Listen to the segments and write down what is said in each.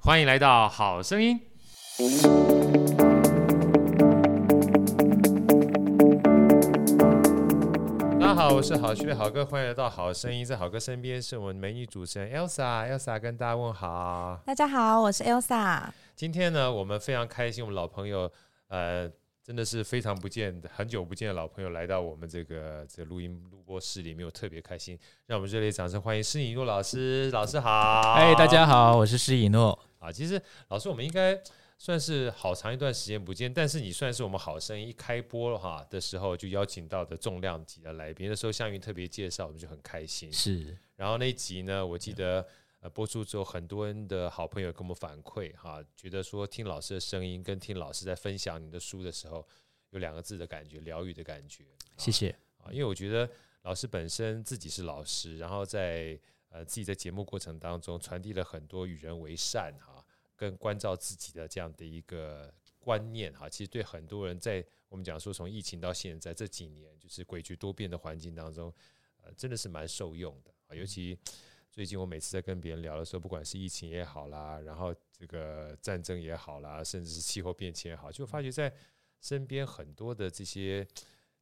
欢迎来到好声音。大家好，我是好趣的好哥，欢迎来到好声音。在好哥身边是我们美女主持人 Elsa，Elsa 跟大家问好。大家好，我是 Elsa。今天呢，我们非常开心，我们老朋友呃。真的是非常不见，很久不见的老朋友来到我们这个这个录音录播室里面，我特别开心。让我们热烈掌声欢迎施以诺老师，老师好。嗨，大家好，我是施以诺。啊，其实老师我们应该算是好长一段时间不见，但是你算是我们好声音一开播了哈的时候就邀请到的重量级的来宾，那时候向云特别介绍，我们就很开心。是，然后那一集呢，我记得。呃，播出之后，很多人的好朋友跟我们反馈哈，觉得说听老师的声音跟听老师在分享你的书的时候，有两个字的感觉，疗愈的感觉。谢谢啊，因为我觉得老师本身自己是老师，然后在呃自己在节目过程当中传递了很多与人为善哈，跟关照自己的这样的一个观念哈，其实对很多人在我们讲说从疫情到现在这几年，就是诡谲多变的环境当中，呃，真的是蛮受用的啊，尤其。最近我每次在跟别人聊的时候，不管是疫情也好啦，然后这个战争也好啦，甚至是气候变迁也好，就发觉在身边很多的这些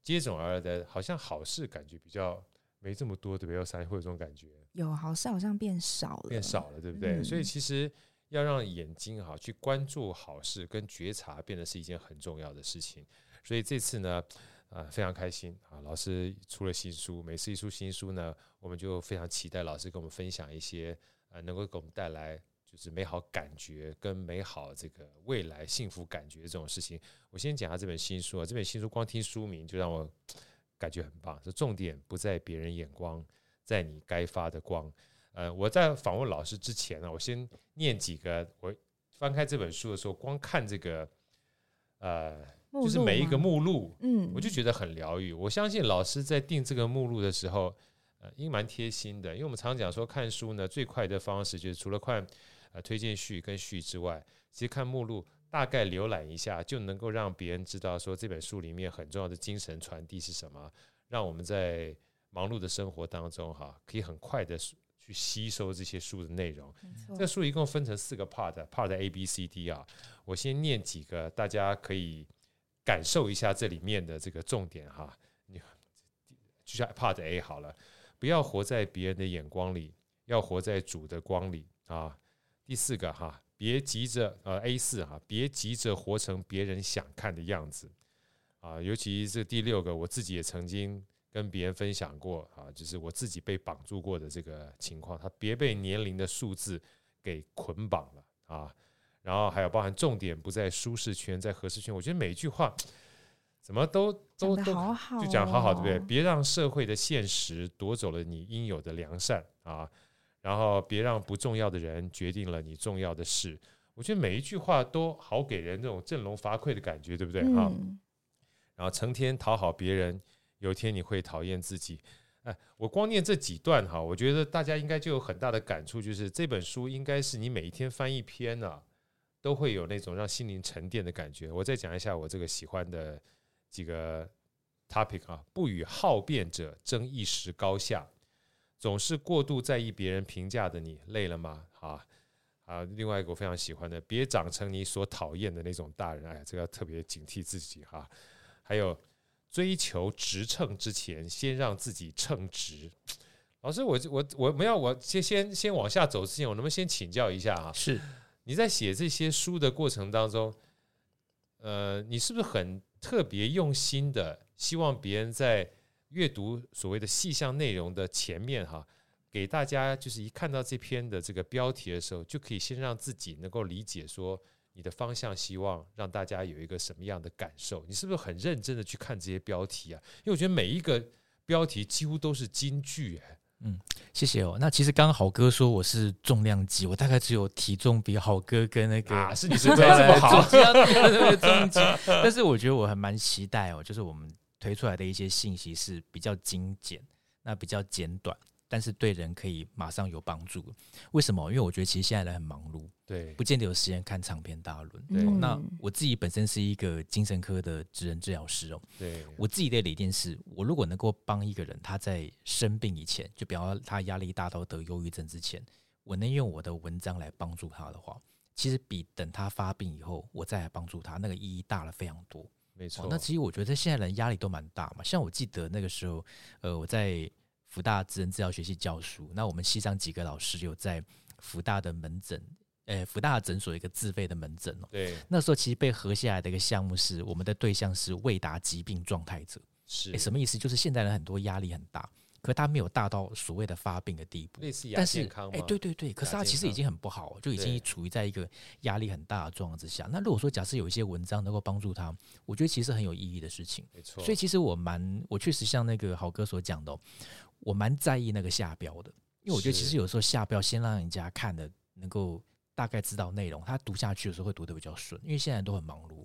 接踵而来的，好像好事感觉比较没这么多，对不对？三会有这种感觉？有好事好像变少了，变少了，对不对？嗯、所以其实要让眼睛哈去关注好事跟觉察，变得是一件很重要的事情。所以这次呢。啊，非常开心啊！老师出了新书，每次一出新书呢，我们就非常期待老师跟我们分享一些呃，能够给我们带来就是美好感觉跟美好这个未来幸福感觉这种事情。我先讲下这本新书啊，这本新书光听书名就让我感觉很棒。这重点不在别人眼光，在你该发的光。呃，我在访问老师之前呢，我先念几个。我翻开这本书的时候，光看这个呃。就是每一个目录，嗯，我就觉得很疗愈。我相信老师在定这个目录的时候，呃，应该蛮贴心的。因为我们常讲说看书呢，最快的方式就是除了看呃推荐序跟序之外，其实看目录大概浏览一下，就能够让别人知道说这本书里面很重要的精神传递是什么，让我们在忙碌的生活当中哈，可以很快的去吸收这些书的内容。这书一共分成四个 part，part A、B、C、D 啊。我先念几个，大家可以。感受一下这里面的这个重点哈，你就像 Part A 好了，不要活在别人的眼光里，要活在主的光里啊。第四个哈，别急着呃 A 四哈，别急着活成别人想看的样子啊。尤其这第六个，我自己也曾经跟别人分享过啊，就是我自己被绑住过的这个情况，他别被年龄的数字给捆绑了啊。然后还有包含重点不在舒适圈，在合适圈。我觉得每一句话怎么都都都就讲好好，对不对？别让社会的现实夺走了你应有的良善啊！然后别让不重要的人决定了你重要的事。我觉得每一句话都好给人这种振聋发聩的感觉，对不对？哈。然后成天讨好别人，有一天你会讨厌自己。哎，我光念这几段哈，我觉得大家应该就有很大的感触，就是这本书应该是你每一天翻一篇啊。都会有那种让心灵沉淀的感觉。我再讲一下我这个喜欢的几个 topic 啊，不与好辩者争一时高下，总是过度在意别人评价的你，累了吗？啊啊，另外一个我非常喜欢的，别长成你所讨厌的那种大人，哎，这个要特别警惕自己哈。还有追求直称之前，先让自己称职。老师，我我我没有我先先先往下走之前，我能不能先请教一下啊？是。你在写这些书的过程当中，呃，你是不是很特别用心的，希望别人在阅读所谓的细项内容的前面哈，给大家就是一看到这篇的这个标题的时候，就可以先让自己能够理解说你的方向，希望让大家有一个什么样的感受？你是不是很认真的去看这些标题啊？因为我觉得每一个标题几乎都是金句，哎，嗯，谢谢哦。那其实刚刚好哥说我是重量级，我大概只有体重比好哥跟那个、啊、是你 身材这么好，重级。但是我觉得我还蛮期待哦，就是我们推出来的一些信息是比较精简，那比较简短。但是对人可以马上有帮助，为什么？因为我觉得其实现在人很忙碌，对，不见得有时间看长篇大论。对，那我自己本身是一个精神科的职能治疗师哦，对，我自己的理念是，我如果能够帮一个人，他在生病以前，就比方说他压力大到得忧郁症之前，我能用我的文章来帮助他的话，其实比等他发病以后我再来帮助他，那个意义大了非常多。没错，那其实我觉得现在人压力都蛮大嘛，像我记得那个时候，呃，我在。福大职能治疗学系教书，那我们系上几个老师有在福大的门诊，呃，福大诊所一个自费的门诊哦。对，那时候其实被合下来的一个项目是，我们的对象是未达疾病状态者。是，诶，什么意思？就是现代人很多压力很大。可他没有大到所谓的发病的地步，类似亚健康吗？哎，对对对，可是他其实已经很不好，就已经处于在一个压力很大的状况之下。那如果说假设有一些文章能够帮助他，我觉得其实很有意义的事情。没错，所以其实我蛮，我确实像那个豪哥所讲的，我蛮在意那个下标的，因为我觉得其实有时候下标先让人家看的能够大概知道内容，他读下去的时候会读得比较顺，因为现在都很忙碌。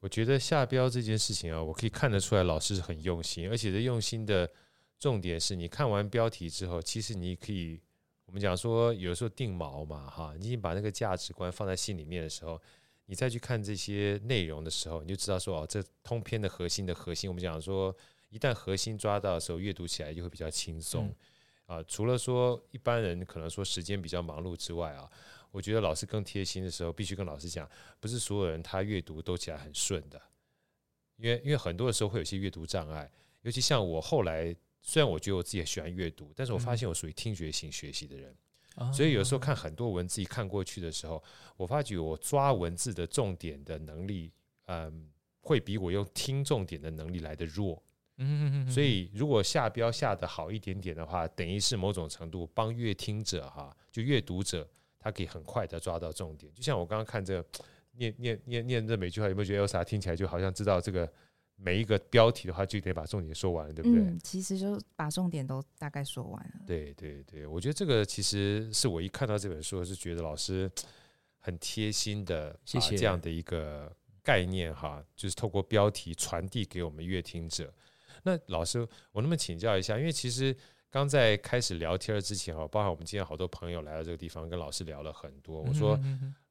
我觉得下标这件事情啊，我可以看得出来老师是很用心，而且这用心的。重点是你看完标题之后，其实你可以，我们讲说有时候定锚嘛，哈，你已经把那个价值观放在心里面的时候，你再去看这些内容的时候，你就知道说哦，这通篇的核心的核心，我们讲说一旦核心抓到的时候，阅读起来就会比较轻松啊。除了说一般人可能说时间比较忙碌之外啊，我觉得老师更贴心的时候，必须跟老师讲，不是所有人他阅读都起来很顺的，因为因为很多的时候会有些阅读障碍，尤其像我后来。虽然我觉得我自己也喜欢阅读，但是我发现我属于听觉型学习的人，嗯，所以有时候看很多文字一看过去的时候，我发觉我抓文字的重点的能力，嗯，会比我用听重点的能力来的弱。嗯，所以如果下标下的好一点点的话，等于是某种程度帮阅听者哈，就阅读者，他可以很快的抓到重点。就像我刚刚看这个念念念念这每句话，有没有觉得 Elsa 听起来就好像知道这个？每一个标题的话，就得把重点说完了，对不对？嗯，其实就把重点都大概说完了。对对对，我觉得这个其实是我一看到这本书，是觉得老师很贴心的，谢谢这样的一个概念哈，就是透过标题传递给我们阅听者。那老师，我能不能请教一下？因为其实刚在开始聊天之前哈，包括我们今天好多朋友来到这个地方，跟老师聊了很多。我说，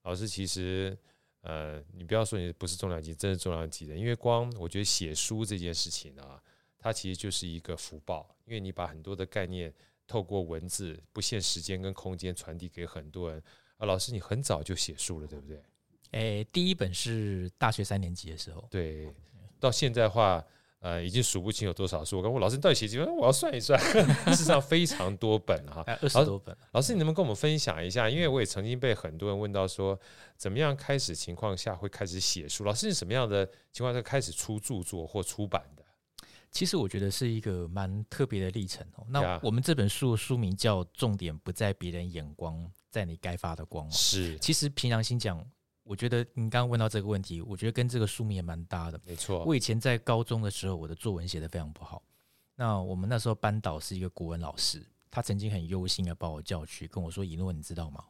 老师其实。呃，你不要说你不是重量级，真是重量级的。因为光我觉得写书这件事情啊，它其实就是一个福报，因为你把很多的概念透过文字，不限时间跟空间传递给很多人。啊，老师，你很早就写书了，对不对？诶，第一本是大学三年级的时候，对，到现在的话。呃，已经数不清有多少书。我跟我老师，你到底写几本？我要算一算。事实上非常多本哈，二十多本。老师，你能不能跟我们分享一下？因为我也曾经被很多人问到说，怎么样开始情况下会开始写书？老师是什么样的情况下开始出著作或出版的？其实我觉得是一个蛮特别的历程哦。那我们这本书的书名叫《重点不在别人眼光，在你该发的光》。是，其实凭良心讲。我觉得你刚刚问到这个问题，我觉得跟这个书名也蛮搭的。没错，我以前在高中的时候，我的作文写得非常不好。那我们那时候班导是一个国文老师，他曾经很忧心的把我叫去跟我说：“一诺，你知道吗？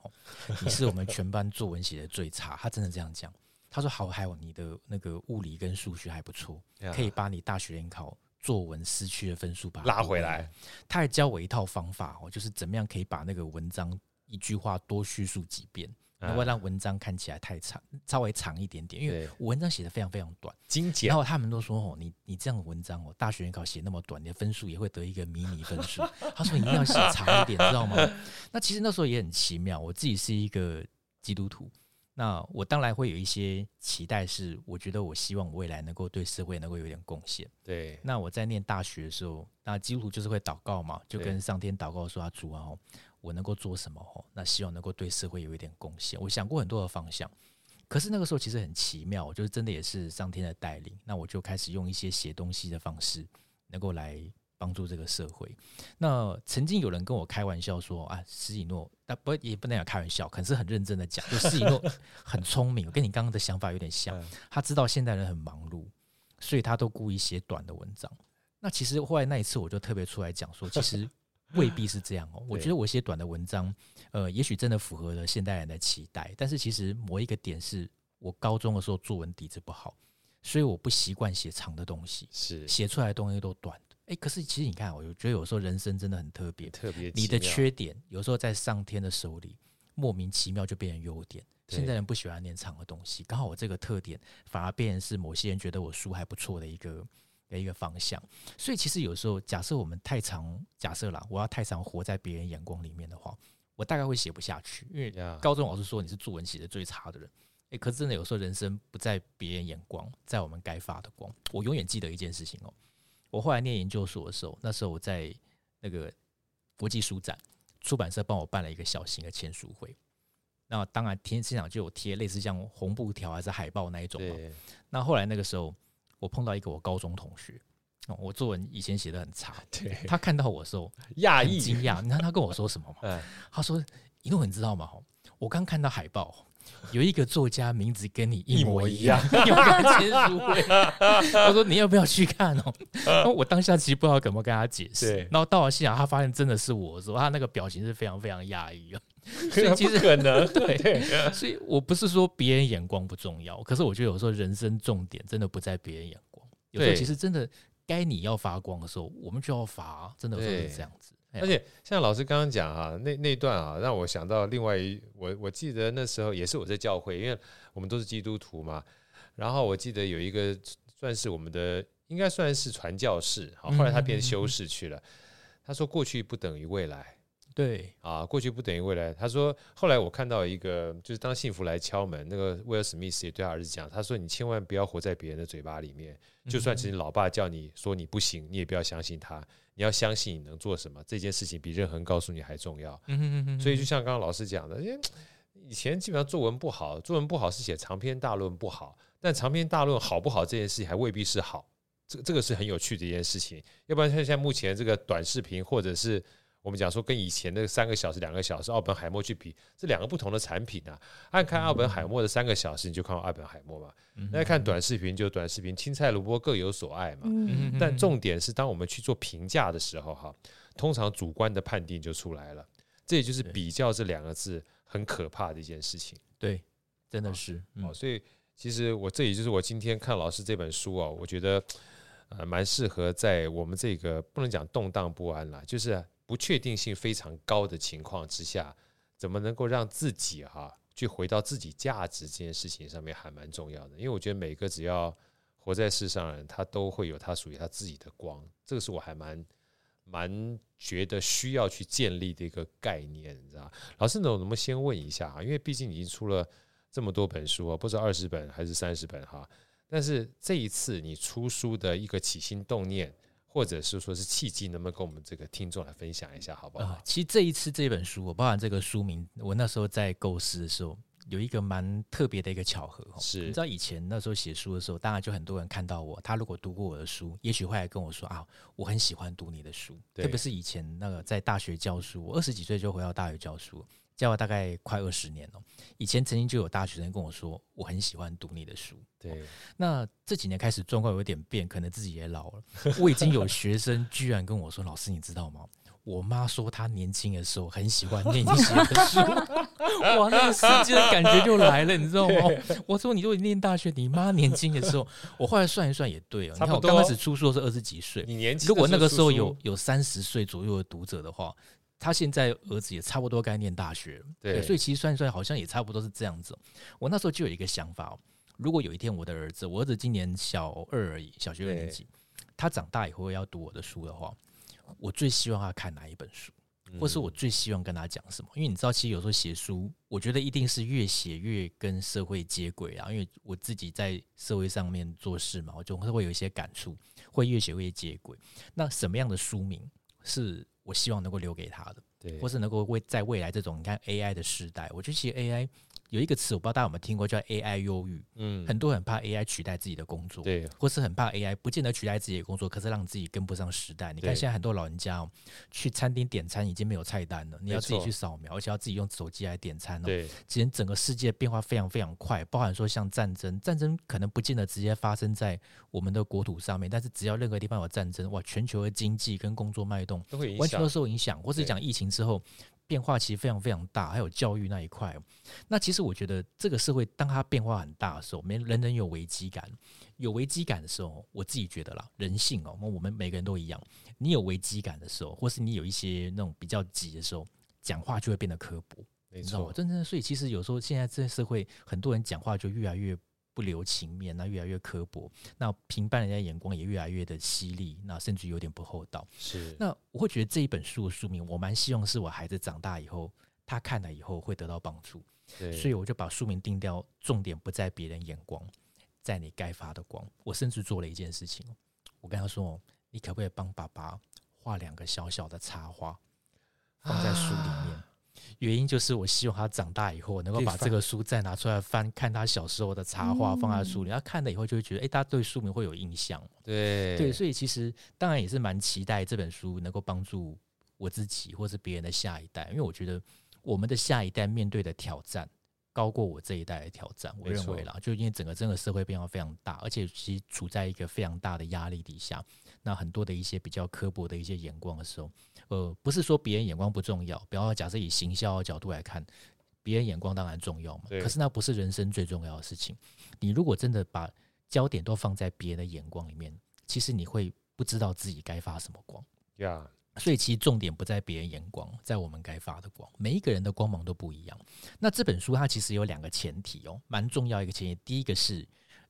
你是我们全班作文写的最差。”他真的这样讲。他说：“好，还有你的那个物理跟数学还不错，可以把你大学联考作文失去的分数把它拉回来。”他还教我一套方法哦，就是怎么样可以把那个文章一句话多叙述几遍。然后让文章看起来太长，稍微长一点点，因为我文章写的非常非常短，精简。然后他们都说：“哦，你你这样的文章哦，大学联考写那么短，你的分数也会得一个迷你分数。”他说：“你一定要写长一点，知道吗？” 那其实那时候也很奇妙。我自己是一个基督徒，那我当然会有一些期待，是我觉得我希望我未来能够对社会能够有点贡献。对。那我在念大学的时候，那基督徒就是会祷告嘛，就跟上天祷告说：“啊，主啊。”我能够做什么哦？那希望能够对社会有一点贡献。我想过很多的方向，可是那个时候其实很奇妙，就是真的也是上天的带领。那我就开始用一些写东西的方式，能够来帮助这个社会。那曾经有人跟我开玩笑说：“啊，施以诺，那不也不能讲开玩笑，可是很认真的讲，就施以诺 很聪明，跟你刚刚的想法有点像。他知道现代人很忙碌，所以他都故意写短的文章。那其实后来那一次，我就特别出来讲说，其实。未必是这样哦。我觉得我写短的文章，呃，也许真的符合了现代人的期待，但是其实某一个点是我高中的时候作文底子不好，所以我不习惯写长的东西，是写出来的东西都短的。哎，可是其实你看，我觉得有时候人生真的很特别，特别你的缺点有时候在上天的手里莫名其妙就变成优点。现在人不喜欢念长的东西，刚好我这个特点反而变成是某些人觉得我书还不错的一个的一个方向。所以其实有时候，假设我们太常假设啦，我要太常活在别人眼光里面的话，我大概会写不下去。因为高中老师说你是作文写的最差的人，诶，可是真的有时候人生不在别人眼光，在我们该发的光。我永远记得一件事情哦，我后来念研究所的时候，那时候我在那个国际书展，出版社帮我办了一个小型的签书会。那当然，天现场就有贴类似像红布条还是海报那一种嘛。那后来那个时候，我碰到一个我高中同学，我作文以前写的很差，他看到我的时候讶异惊讶。你看他跟我说什么吗？他说：“一诺，你知道吗？我刚看到海报，有一个作家名字跟你一模一样，有个签书会。他说你要不要去看哦？我当下其实不知道怎么跟他解释。然后到了现场，他发现真的是我的时候，他那个表情是非常非常讶异啊。” 所以其实可能 对，所以我不是说别人眼光不重要，可是我觉得有时候人生重点真的不在别人眼光，有时候其实真的该你要发光的时候，我们就要发，真的是这样子。而且像老师刚刚讲啊，那那段啊，让我想到另外一，我我记得那时候也是我在教会，因为我们都是基督徒嘛，然后我记得有一个算是我们的，应该算是传教士，好，后来他变修士去了，他说过去不等于未来。对啊，过去不等于未来。他说，后来我看到一个，就是当幸福来敲门，那个威尔史密斯也对他儿子讲，他说：“你千万不要活在别人的嘴巴里面，就算其实老爸叫你说你不行，你也不要相信他，你要相信你能做什么。这件事情比任何人告诉你还重要。”所以就像刚刚老师讲的，因为以前基本上作文不好，作文不好是写长篇大论不好，但长篇大论好不好这件事情还未必是好。这这个是很有趣的一件事情。要不然像现在目前这个短视频或者是。我们讲说跟以前的三个小时、两个小时奥本海默去比，这两个不同的产品啊。按看奥本海默的三个小时，你就看奥本海默嘛。那看短视频就短视频，青菜萝卜各有所爱嘛。但重点是，当我们去做评价的时候，哈，通常主观的判定就出来了。这也就是比较这两个字很可怕的一件事情。对，真的是。哦，所以其实我这也就是我今天看老师这本书啊，我觉得呃蛮适合在我们这个不能讲动荡不安啦，就是。不确定性非常高的情况之下，怎么能够让自己哈、啊、去回到自己价值这件事情上面还蛮重要的。因为我觉得每个只要活在世上人，他都会有他属于他自己的光，这个是我还蛮蛮觉得需要去建立的一个概念，你知道？老师呢，我能不能先问一下哈？因为毕竟已经出了这么多本书啊，不知道二十本还是三十本哈。但是这一次你出书的一个起心动念。或者是说是契机，能不能跟我们这个听众来分享一下，好不好？呃，其实这一次这本书，我包含这个书名，我那时候在构思的时候，有一个蛮特别的一个巧合。是，你知道以前那时候写书的时候，当然就很多人看到我，他如果读过我的书，也许会来跟我说啊，我很喜欢读你的书。特别是以前那个在大学教书，我二十几岁就回到大学教书。教了大概快二十年了，以前曾经就有大学生跟我说，我很喜欢读你的书。对，那这几年开始状况有点变，可能自己也老了。我已经有学生居然跟我说：“老师，你知道吗？我妈说她年轻的时候很喜欢念你写的书。”哇，那个时间的感觉就来了，你知道吗？我说：“你如果念大学，你妈年轻的时候，我后来算一算也对哦。你看我刚开始出书是二十几岁，你年轻，如果那个时候有有三十岁左右的读者的话。”他现在儿子也差不多该念大学了，对，所以其实算一算，好像也差不多是这样子。我那时候就有一个想法，如果有一天我的儿子，我儿子今年小二而已，小学二年级，他长大以后要读我的书的话，我最希望他看哪一本书，或是我最希望跟他讲什么？因为你知道，其实有时候写书，我觉得一定是越写越跟社会接轨啊。因为我自己在社会上面做事嘛，我总是会有一些感触，会越写越接轨。那什么样的书名是？我希望能够留给他的，对，或是能够为在未来这种你看 AI 的时代，我觉得其实 AI 有一个词，我不知道大家有没有听过，叫 AI 忧郁。嗯，很多人怕 AI 取代自己的工作，对，或是很怕 AI 不见得取代自己的工作，可是让自己跟不上时代。你看现在很多老人家哦，去餐厅点餐已经没有菜单了，你要自己去扫描，而且要自己用手机来点餐哦。对，其实整个世界变化非常非常快，包含说像战争，战争可能不见得直接发生在我们的国土上面，但是只要任何地方有战争，哇，全球的经济跟工作脉动都会完全都受影响，或是讲疫情之后。变化其实非常非常大，还有教育那一块。那其实我觉得这个社会，当它变化很大的时候，没人人有危机感，有危机感的时候，我自己觉得啦，人性哦，我们每个人都一样。你有危机感的时候，或是你有一些那种比较急的时候，讲话就会变得刻薄，没错，你知道吗？真正所以其实有时候现在这个社会，很多人讲话就越来越。不留情面，那越来越刻薄，那评判人家眼光也越来越的犀利，那甚至有点不厚道。是，那我会觉得这一本书的书名，我蛮希望是我孩子长大以后，他看了以后会得到帮助。对，所以我就把书名定掉，重点不在别人眼光，在你该发的光。我甚至做了一件事情，我跟他说：“你可不可以帮爸爸画两个小小的插花，放在书里面？”啊原因就是我希望他长大以后能够把这个书再拿出来翻，看他小时候的插画放在书里，他看了以后就会觉得，哎，大家对书名会有印象。对对，所以其实当然也是蛮期待这本书能够帮助我自己或是别人的下一代，因为我觉得我们的下一代面对的挑战高过我这一代的挑战。我认为啦，就因为整个整个社会变化非常大，而且其实处在一个非常大的压力底下，那很多的一些比较刻薄的一些眼光的时候。呃，不是说别人眼光不重要，比方说，假设以行销的角度来看，别人眼光当然重要嘛。可是那不是人生最重要的事情。你如果真的把焦点都放在别人的眼光里面，其实你会不知道自己该发什么光。呀.所以其实重点不在别人眼光，在我们该发的光。每一个人的光芒都不一样。那这本书它其实有两个前提哦，蛮重要一个前提。第一个是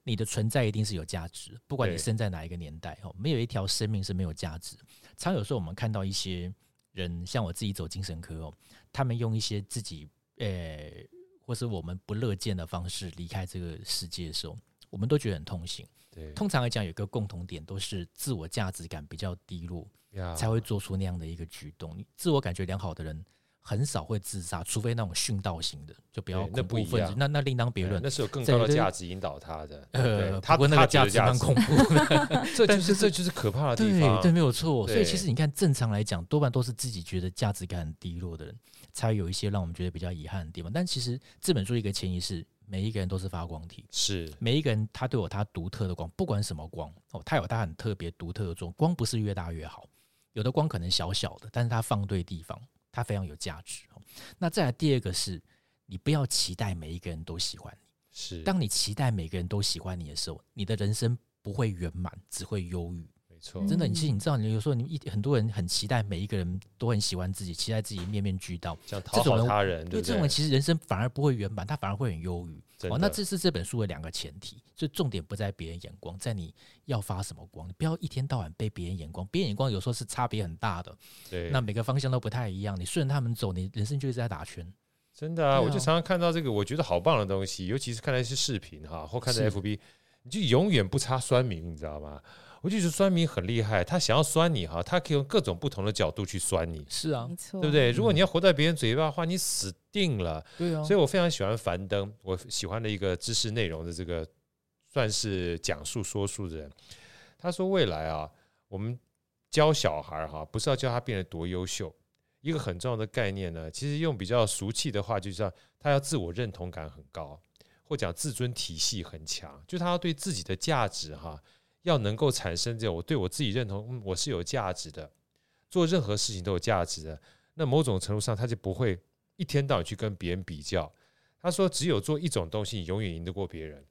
你的存在一定是有价值，不管你生在哪一个年代哦，没有一条生命是没有价值。常有时候我们看到一些人，像我自己走精神科哦，他们用一些自己呃、欸，或是我们不乐见的方式离开这个世界的时候，我们都觉得很痛心。对，通常来讲，有一个共同点，都是自我价值感比较低落，呀才会做出那样的一个举动。自我感觉良好的人。很少会自杀，除非那种殉道型的，就比较恐怖分子。那那另当别论，那是有更高的价值引导他的。呃，他那个价值蛮恐怖的，这就是这就是可怕的地方。对，没有错。所以其实你看，正常来讲，多半都是自己觉得价值感很低落的人，才有一些让我们觉得比较遗憾的地方。但其实这本书一个前提是，每一个人都是发光体，是每一个人他都有他独特的光，不管什么光哦，他有他很特别独特的光。光不是越大越好，有的光可能小小的，但是它放对地方，它非常有价值。那再来第二个是，你不要期待每一个人都喜欢你。是，当你期待每个人都喜欢你的时候，你的人生不会圆满，只会忧郁。没错，真的，你其实你知道，你有时候你一很多人很期待每一个人都很喜欢自己，期待自己面面俱到，想讨好他人，对，对，这种人其实人生反而不会圆满，他反而会很忧郁。的哦，那这是这本书的两个前提，所以重点不在别人眼光，在你要发什么光，你不要一天到晚被别人眼光，别人眼光有时候是差别很大的。对，那每个方向都不太一样，你顺着他们走，你人生就是在打圈。真的啊，啊我就常常看到这个，我觉得好棒的东西，尤其是看那些视频哈，或看在 FB，你就永远不差酸民，你知道吗？我就觉得酸民很厉害，他想要酸你哈，他可以用各种不同的角度去酸你。是啊，没错，对不对？如果你要活在别人嘴巴的话，你死定了。对啊，所以我非常喜欢樊登，我喜欢的一个知识内容的这个算是讲述说书的人。他说未来啊，我们教小孩哈，不是要教他变得多优秀，一个很重要的概念呢，其实用比较俗气的话，就是他要自我认同感很高，或讲自尊体系很强，就他要对自己的价值哈。要能够产生这种我对我自己认同，嗯，我是有价值的，做任何事情都有价值的。那某种程度上，他就不会一天到晚去跟别人比较。他说，只有做一种东西，你永远赢得过别人，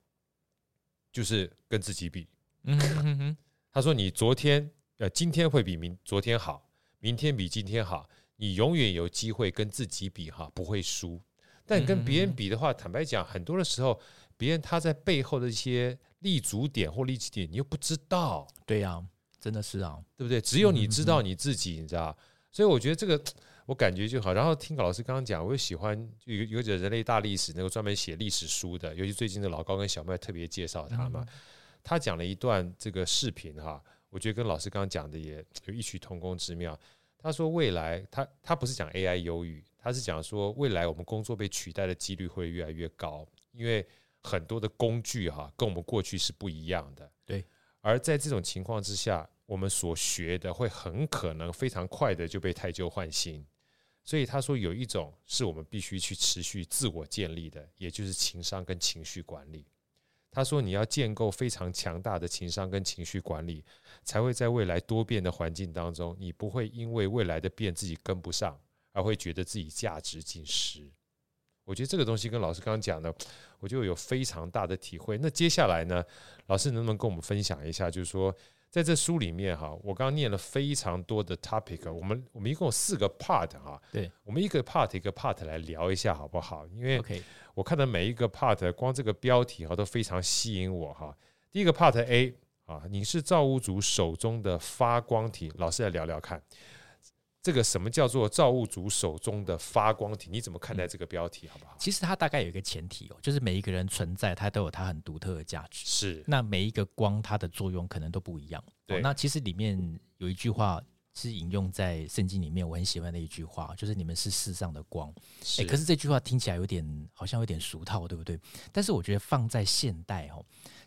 就是跟自己比。嗯哼哼。他说，你昨天呃，今天会比明昨天好，明天比今天好，你永远有机会跟自己比哈，不会输。但跟别人比的话，坦白讲，很多的时候，别人他在背后的一些。立足点或立基点，你又不知道。对呀、啊，真的是啊，对不对？只有你知道你自己，你知道。所以我觉得这个 我感觉就好。然后听老师刚刚讲，我又喜欢有有着人类大历史那个专门写历史书的，尤其最近的老高跟小麦特别介绍他嘛。他讲了一段这个视频哈，我觉得跟老师刚刚讲的也 有异曲同工之妙。他说未来他他不是讲 AI 忧郁。他是讲说未来我们工作被取代的几率会越来越高，因为很多的工具哈跟我们过去是不一样的。对，而在这种情况之下，我们所学的会很可能非常快的就被太旧换新。所以他说有一种是我们必须去持续自我建立的，也就是情商跟情绪管理。他说你要建构非常强大的情商跟情绪管理，才会在未来多变的环境当中，你不会因为未来的变自己跟不上，而会觉得自己价值尽失。我觉得这个东西跟老师刚刚讲的，我就有非常大的体会。那接下来呢，老师能不能跟我们分享一下，就是说，在这书里面哈，我刚刚念了非常多的 topic，我们我们一共有四个 part 哈，对，我们一个 part 一个 part 来聊一下好不好？因为我看到每一个 part，光这个标题哈都非常吸引我哈。第一个 part A 啊，你是造物主手中的发光体，老师来聊聊看。这个什么叫做造物主手中的发光体？你怎么看待这个标题？好不好？其实它大概有一个前提哦，就是每一个人存在，它都有它很独特的价值。是，那每一个光，它的作用可能都不一样。对，那其实里面有一句话是引用在圣经里面，我很喜欢的一句话，就是你们是世上的光。哎，可是这句话听起来有点好像有点俗套，对不对？但是我觉得放在现代哦。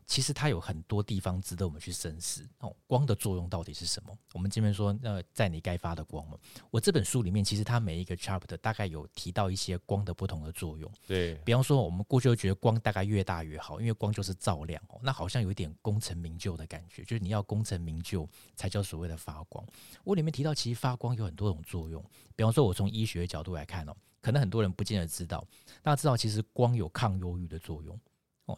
其实它有很多地方值得我们去深思哦。光的作用到底是什么？我们这边说，呃，在你该发的光嘛。我这本书里面，其实它每一个 chapter 大概有提到一些光的不同的作用。对，比方说，我们过去就觉得光大概越大越好，因为光就是照亮哦。那好像有一点功成名就的感觉，就是你要功成名就才叫所谓的发光。我里面提到，其实发光有很多种作用。比方说，我从医学的角度来看哦，可能很多人不见得知道，大家知道其实光有抗忧郁的作用。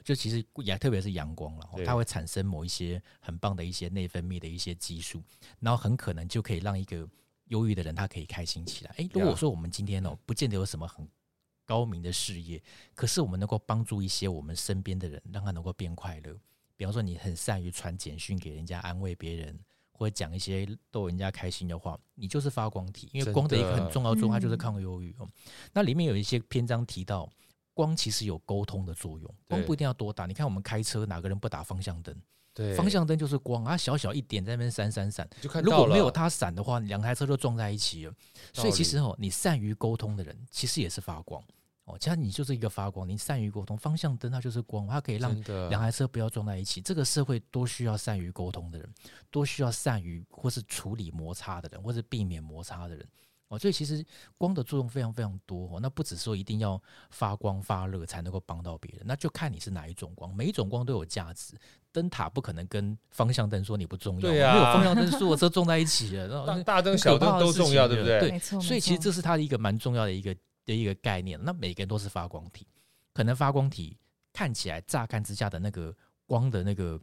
就其实也特别是阳光了，它会产生某一些很棒的一些内分泌的一些激素，然后很可能就可以让一个忧郁的人他可以开心起来。诶，如果说我们今天哦，不见得有什么很高明的事业，可是我们能够帮助一些我们身边的人，让他能够变快乐。比方说，你很善于传简讯给人家安慰别人，或者讲一些逗人家开心的话，你就是发光体。因为光的一个很重要作用，它就是抗忧郁哦。那里面有一些篇章提到。光其实有沟通的作用，光不一定要多大。你看我们开车，哪个人不打方向灯？对，方向灯就是光啊，小小一点在那边闪闪闪。就看。如果没有它闪的话，两台车就撞在一起了。所以其实哦，你善于沟通的人，其实也是发光哦。其实你就是一个发光，你善于沟通，方向灯它就是光，它可以让两台车不要撞在一起。这个社会多需要善于沟通的人，多需要善于或是处理摩擦的人，或是避免摩擦的人。哦，所以其实光的作用非常非常多哦。那不只是说一定要发光发热才能够帮到别人，那就看你是哪一种光。每一种光都有价值。灯塔不可能跟方向灯说你不重要，对啊，没有方向灯，所有车撞在一起了。然 大灯小灯都重要，对不对？对，所以其实这是它的一个蛮重要的一个的一个概念。那每个人都是发光体，可能发光体看起来乍看之下的那个光的那个。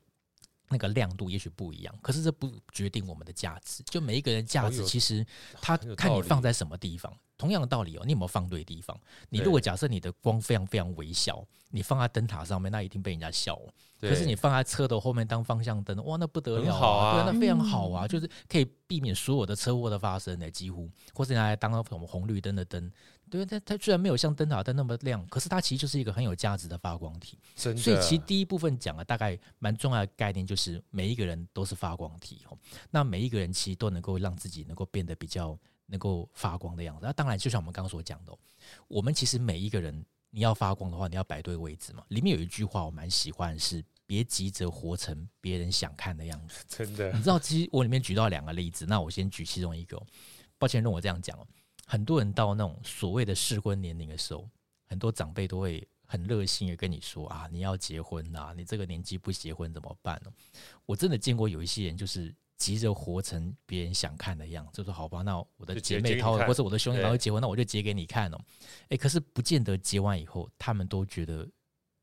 那个亮度也许不一样，可是这不决定我们的价值。就每一个人价值，其实他看你放在什么地方。同样的道理哦，你有没有放对地方？你如果假设你的光非常非常微小，你放在灯塔上面，那一定被人家笑。可是你放在车的后面当方向灯，哇，那不得了啊！对，那非常好啊，就是可以避免所有的车祸的发生的几乎，或是拿来当什么红绿灯的灯。对，它它虽然没有像灯塔灯那么亮，可是它其实就是一个很有价值的发光体。所以其实第一部分讲了大概蛮重要的概念，就是每一个人都是发光体哦。那每一个人其实都能够让自己能够变得比较。能够发光的样子，那当然就像我们刚刚所讲的，我们其实每一个人，你要发光的话，你要摆对位置嘛。里面有一句话我蛮喜欢，是别急着活成别人想看的样子。真的，你知道，其实我里面举到两个例子，那我先举其中一个。抱歉，让我这样讲哦。很多人到那种所谓的适婚年龄的时候，很多长辈都会很热心的跟你说啊，你要结婚啊，你这个年纪不结婚怎么办呢？我真的见过有一些人就是。急着活成别人想看的样子，就说好吧，那我的姐妹淘或者我的兄弟他会结婚，那我就结给你看哦。哎，可是不见得结完以后，他们都觉得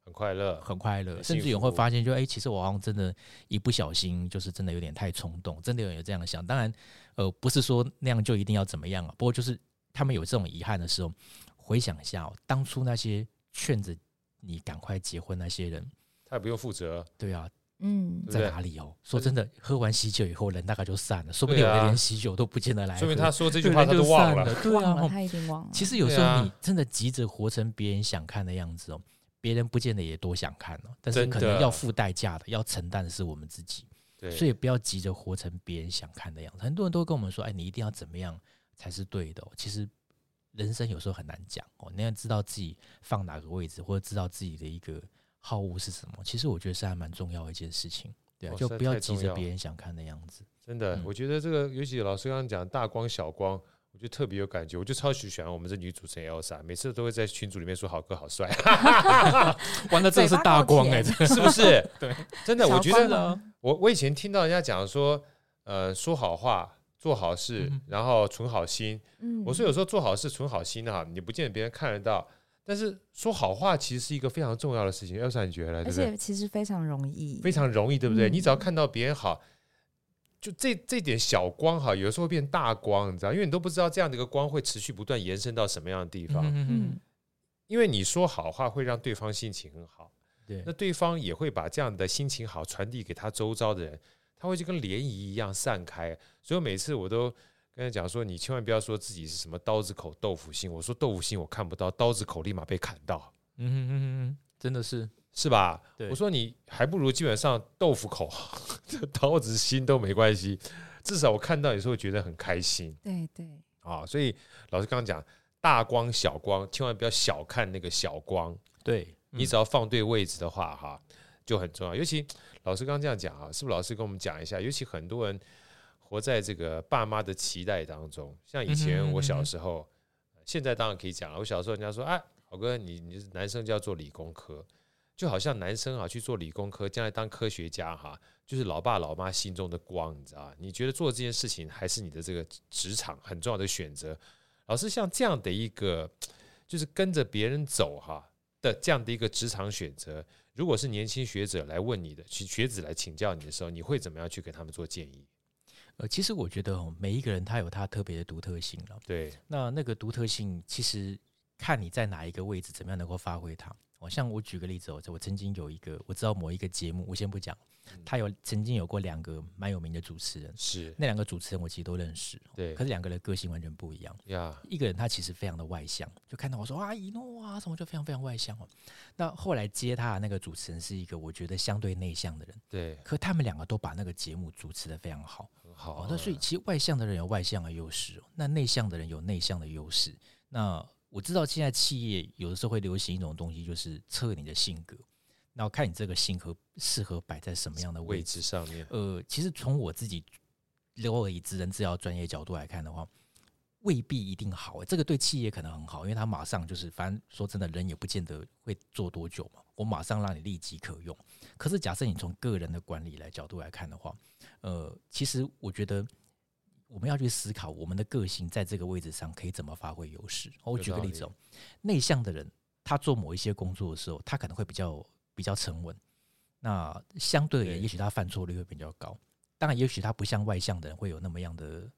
很快乐，很快乐，甚至有人会发现，就哎，其实我好像真的，一不小心就是真的有点太冲动，真的有人有这样想。当然，呃，不是说那样就一定要怎么样啊。不过就是他们有这种遗憾的时候，回想一下哦，当初那些劝着你赶快结婚那些人，他也不用负责。对啊。嗯，在哪里哦？说真的，喝完喜酒以后，人大概就散了，说不定有的连喜酒都不见得来。说明他说这句话他都忘了，对啊，他已经忘了。其实有时候你真的急着活成别人想看的样子哦，别人不见得也多想看哦，但是可能要付代价的，要承担的是我们自己。对，所以不要急着活成别人想看的样子。很多人都会跟我们说：“哎，你一定要怎么样才是对的？”其实人生有时候很难讲哦。你要知道自己放哪个位置，或者知道自己的一个好恶是什么，其实我觉得是还蛮重要的一件事情。对啊，哦、就不要急着别人想看的样子。真的，嗯、我觉得这个，尤其老师刚刚讲大光小光，我觉得特别有感觉。我就超级喜欢我们这女主持人 Elsa，每次都会在群组里面说好哥好帅。玩的真的是大光哎、欸，是不是？对，真的，我觉得呢，我我以前听到人家讲说，呃，说好话。做好事，然后存好心。嗯，我说有时候做好事、存好心哈，你不见得别人看得到，但是说好话其实是一个非常重要的事情。要是你觉得，而且其实非常容易，非常容易，对不对？你只要看到别人好，就这这点小光哈，有的时候会变大光，你知道？因为你都不知道这样的一个光会持续不断延伸到什么样的地方。嗯嗯，因为你说好话会让对方心情很好，对，那对方也会把这样的心情好传递给他周遭的人。他会就跟涟漪一样散开，所以每次我都跟他讲说：“你千万不要说自己是什么刀子口豆腐心。”我说：“豆腐心我看不到，刀子口立马被砍到。”嗯哼哼哼，真的是是吧？对我说你还不如基本上豆腐口，刀子心都没关系，至少我看到有时候觉得很开心。对对啊，所以老师刚刚讲大光小光，千万不要小看那个小光。对，你只要放对位置的话，哈。就很重要，尤其老师刚刚这样讲啊，是不是？老师跟我们讲一下，尤其很多人活在这个爸妈的期待当中。像以前我小时候，现在当然可以讲了。我小时候人家说，哎，好哥，你你是男生就要做理工科，就好像男生啊去做理工科，将来当科学家哈，就是老爸老妈心中的光，你知道吧？你觉得做这件事情还是你的这个职场很重要的选择？老师像这样的一个，就是跟着别人走哈的这样的一个职场选择。如果是年轻学者来问你的，学子来请教你的时候，你会怎么样去给他们做建议？呃，其实我觉得哦每一个人他有他特别的独特性了。对，那那个独特性其实看你在哪一个位置，怎么样能够发挥它。哦，像我举个例子哦，我曾经有一个我知道某一个节目，我先不讲。他有曾经有过两个蛮有名的主持人，是那两个主持人我其实都认识，对，可是两个人个性完全不一样呀。一个人他其实非常的外向，就看到我说啊，一诺啊什么就非常非常外向哦。那后来接他的那个主持人是一个我觉得相对内向的人，对。可他们两个都把那个节目主持的非常好，很好。那所以其实外向的人有外向的优势，那内向的人有内向的优势。那我知道现在企业有的时候会流行一种东西，就是测你的性格。那我看你这个性格适合摆在什么样的位置，上面？呃，其实从我自己如果以职人治疗专业角度来看的话，未必一定好。这个对企业可能很好，因为他马上就是，反正说真的，人也不见得会做多久嘛。我马上让你立即可用。可是假设你从个人的管理来角度来看的话，呃，其实我觉得我们要去思考我们的个性在这个位置上可以怎么发挥优势。我举个例子哦，内向的人他做某一些工作的时候，他可能会比较。比较沉稳，那相对而言，也许他犯错率会比较高。当然，也许他不像外向的人会有那么样的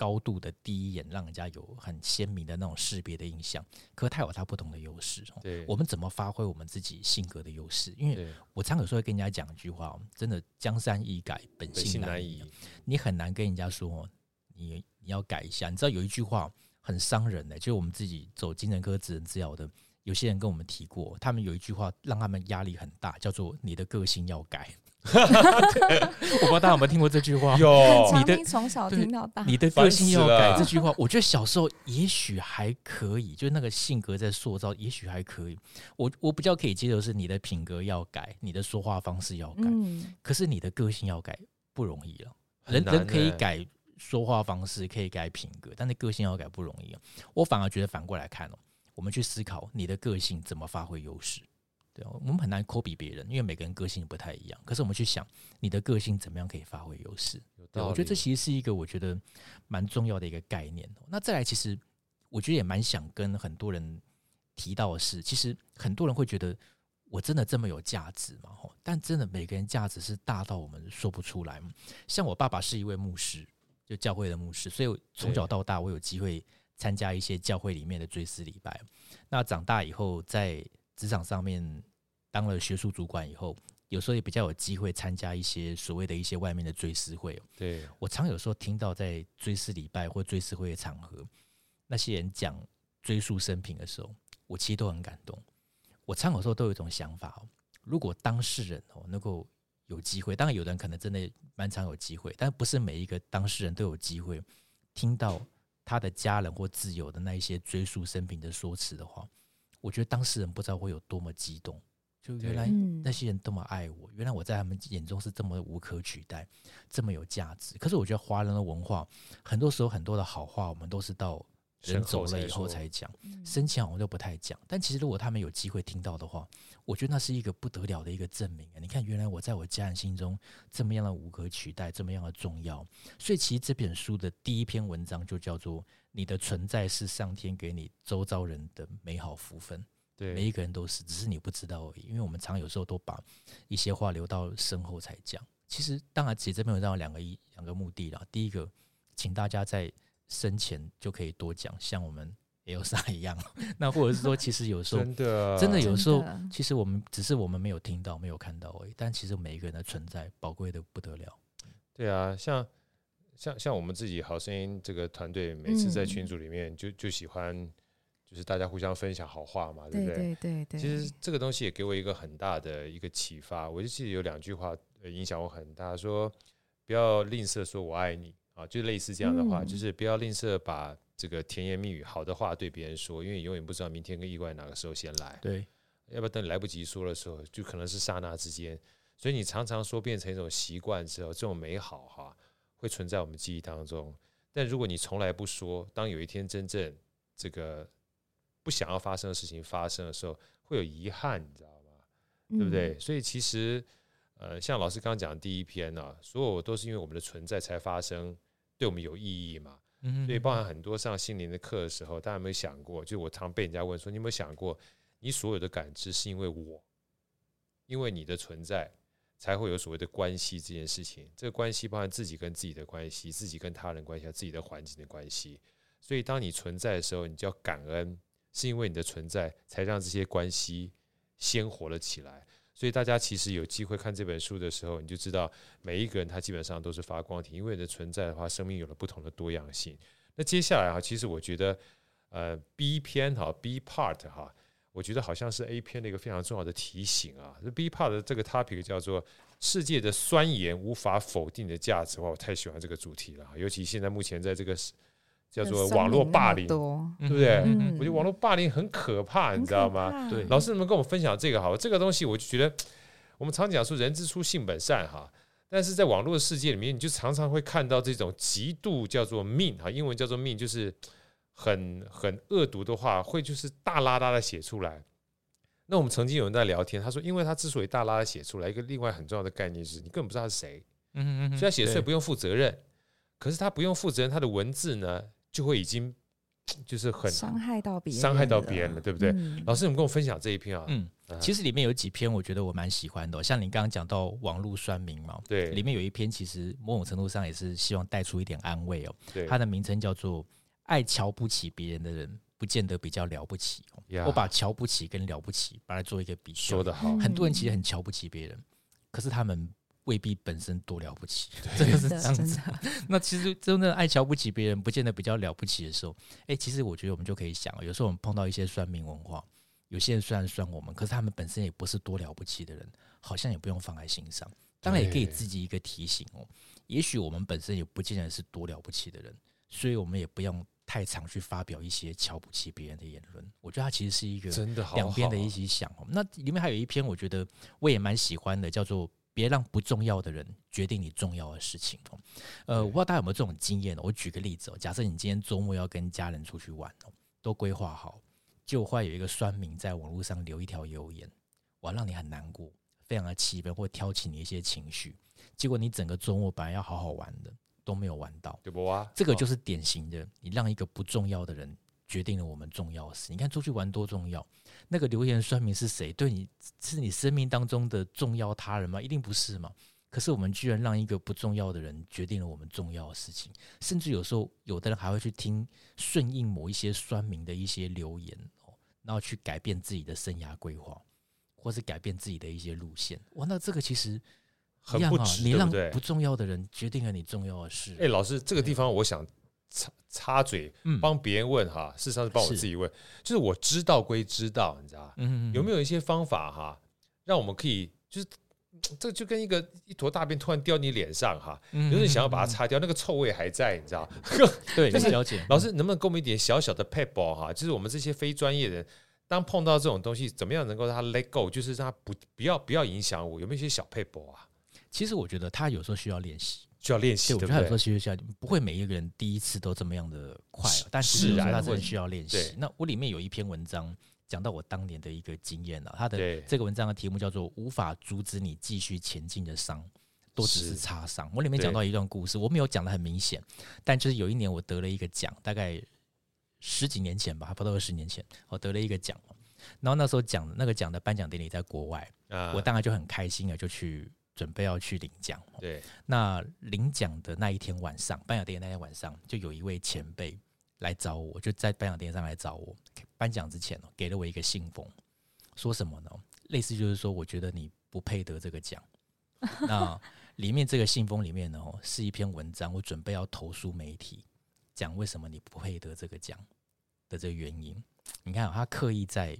高度的第一眼，让人家有很鲜明的那种识别的印象。可是他有他不同的优势。对，我们怎么发挥我们自己性格的优势？因为我常有时候会跟人家讲一句话，真的江山易改，本性难移。你很难跟人家说，你你要改一下。你知道有一句话很伤人的，就是我们自己走精神科职能治疗的。有些人跟我们提过，他们有一句话让他们压力很大，叫做“你的个性要改”。我不知道大家有没有听过这句话？有，你的从小听到大，你的个性要改这句话，我觉得小时候也许还可以，就是那个性格在塑造，也许还可以。我我比较可以接受是你的品格要改，你的说话方式要改。嗯，可是你的个性要改不容易了。人人可以改说话方式，可以改品格，但是个性要改不容易。我反而觉得反过来看哦。我们去思考你的个性怎么发挥优势，对，我们很难 copy 别人，因为每个人个性不太一样。可是我们去想你的个性怎么样可以发挥优势，对，我觉得这其实是一个我觉得蛮重要的一个概念。那再来，其实我觉得也蛮想跟很多人提到的是，其实很多人会觉得我真的这么有价值吗？但真的每个人价值是大到我们说不出来。像我爸爸是一位牧师，就教会的牧师，所以从小到大我有机会。参加一些教会里面的追思礼拜，那长大以后在职场上面当了学术主管以后，有时候也比较有机会参加一些所谓的一些外面的追思会。对，我常有时候听到在追思礼拜或追思会的场合，那些人讲追溯生平的时候，我其实都很感动。我常有时候都有一种想法哦，如果当事人哦能够有机会，当然有的人可能真的蛮常有机会，但不是每一个当事人都有机会听到。他的家人或挚友的那一些追溯生平的说辞的话，我觉得当事人不知道会有多么激动。就原来那些人这么爱我，原来我在他们眼中是这么无可取代，这么有价值。可是我觉得华人的文化，很多时候很多的好话，我们都是到人走了以后才讲，生前我们都不太讲。但其实如果他们有机会听到的话，我觉得那是一个不得了的一个证明。你看，原来我在我家人心中这么样的无可取代，这么样的重要。所以其实这本书的第一篇文章就叫做“你的存在是上天给你周遭人的美好福分”。对，每一个人都是，只是你不知道而已。因为我们常有时候都把一些话留到身后才讲。其实，当然，其实这篇文章有两个一两个目的啦。第一个，请大家在生前就可以多讲，像我们 Elsa 一样。那或者是说，其实有时候真的真的有时候，其实我们只是我们没有听到、没有看到而已。但其实每一个人的存在宝贵的不得了。对啊，像像像我们自己好声音这个团队，每次在群组里面就就喜欢。就是大家互相分享好话嘛，对不对？对对对。其实这个东西也给我一个很大的一个启发。我就记得有两句话影响我很大，说不要吝啬说我爱你啊，就类似这样的话，就是不要吝啬把这个甜言蜜语好的话对别人说，因为你永远不知道明天跟意外哪个时候先来。对，要不要等来不及说的时候，就可能是刹那之间。所以你常常说变成一种习惯之后，这种美好哈会存在我们记忆当中。但如果你从来不说，当有一天真正这个。不想要发生的事情发生的时候，会有遗憾，你知道吗？嗯、对不对？所以其实，呃，像老师刚刚讲的第一篇呢、啊，所有都是因为我们的存在才发生，对我们有意义嘛。嗯，所以包含很多上心灵的课的时候，大家有没有想过？就我常被人家问说，你有没有想过，你所有的感知是因为我，因为你的存在，才会有所谓的关系这件事情。这个关系包含自己跟自己的关系，自己跟他人关系，自己的环境的关系。所以当你存在的时候，你就要感恩。是因为你的存在，才让这些关系鲜活了起来。所以大家其实有机会看这本书的时候，你就知道每一个人他基本上都是发光体。因为你的存在的话，生命有了不同的多样性。那接下来啊，其实我觉得，呃，B 篇哈，B part 哈，我觉得好像是 A 篇的一个非常重要的提醒啊。这 B part 的这个 topic 叫做“世界的酸盐无法否定的价值”，哇，我太喜欢这个主题了。尤其现在目前在这个。叫做网络霸凌，对不对？嗯、我觉得网络霸凌很可怕，你知道吗？对，老师，你们跟我们分享这个好，这个东西我就觉得，我们常讲说人之初性本善哈，但是在网络的世界里面，你就常常会看到这种极度叫做 mean 哈，英文叫做 mean，就是很很恶毒的话，会就是大拉拉的写出来。那我们曾经有人在聊天，他说，因为他之所以大拉拉写出来，一个另外很重要的概念是，你根本不知道他是谁，嗯嗯嗯，所以他写出来不用负责任，可是他不用负责任，他的文字呢？就会已经 就是很伤害到别人，伤害到别人了，对不对？嗯、老师，你们跟我分享这一篇啊。嗯，其实里面有几篇，我觉得我蛮喜欢的、哦。像你刚刚讲到网络酸民嘛，对，里面有一篇，其实某种程度上也是希望带出一点安慰哦。对，它的名称叫做“爱瞧不起别人的人，不见得比较了不起”。Yeah, 我把瞧不起跟了不起，把它做一个比较。说得好，很多人其实很瞧不起别人，可是他们。未必本身多了不起，真的是这样子。那其实真的爱瞧不起别人，不见得比较了不起的时候，哎，其实我觉得我们就可以想，有时候我们碰到一些酸民文化，有些人虽然酸我们，可是他们本身也不是多了不起的人，好像也不用放在心上。当然也给自己一个提醒哦，也许我们本身也不见得是多了不起的人，所以我们也不用太常去发表一些瞧不起别人的言论。我觉得它其实是一个真的两边的一起想哦。那里面还有一篇，我觉得我也蛮喜欢的，叫做。别让不重要的人决定你重要的事情哦。呃，我不知道大家有没有这种经验。我举个例子哦，假设你今天周末要跟家人出去玩哦，都规划好，就会有一个酸民在网络上留一条留言，哇，让你很难过，非常的气愤，或挑起你一些情绪。结果你整个周末本来要好好玩的，都没有玩到，对不啊？这个就是典型的，你让一个不重要的人。决定了我们重要的事。你看出去玩多重要？那个留言说明是谁？对你是你生命当中的重要他人吗？一定不是嘛。可是我们居然让一个不重要的人决定了我们重要的事情，甚至有时候有的人还会去听顺应某一些酸民的一些留言哦，然后去改变自己的生涯规划，或是改变自己的一些路线。哇，那这个其实很不值，你让不重要的人决定了你重要的事。哎，老师，这个地方我想。插插嘴，帮别人问哈，事实上是帮我自己问。就是我知道归知道，你知道吧？有没有一些方法哈，让我们可以就是这就跟一个一坨大便突然掉你脸上哈，嗯有人想要把它擦掉，那个臭味还在，你知道？对，就是了解。老师能不能给我们一点小小的撇步哈？就是我们这些非专业的人，当碰到这种东西，怎么样能够让他 let go，就是让他不不要不要影响我？有没有一些小撇步啊？其实我觉得他有时候需要练习，需要练习，对不对我觉得他有时候？其实需要，不会每一个人第一次都这么样的快是，但是他真的需要练对习。那我里面有一篇文章讲到我当年的一个经验啊，他的对这个文章的题目叫做《无法阻止你继续前进的伤》。都只是是擦伤。我里面讲到一段故事，我没有讲的很明显，但就是有一年我得了一个奖，大概十几年前吧，还不到二十年前，我得了一个奖。然后那时候奖那个奖的颁奖典礼在国外，啊我当然就很开心的就去准备要去领奖。对那领奖的那一天晚上，颁奖典礼那天晚上，就有一位前辈来找我，就在颁奖典礼上来找我。颁奖之前哦，给了我一个信封，说什么呢？类似就是说，我觉得你不配得这个奖。那里面这个信封里面呢，是一篇文章，我准备要投诉媒体，讲为什么你不配得这个奖的这个原因。你看，他刻意在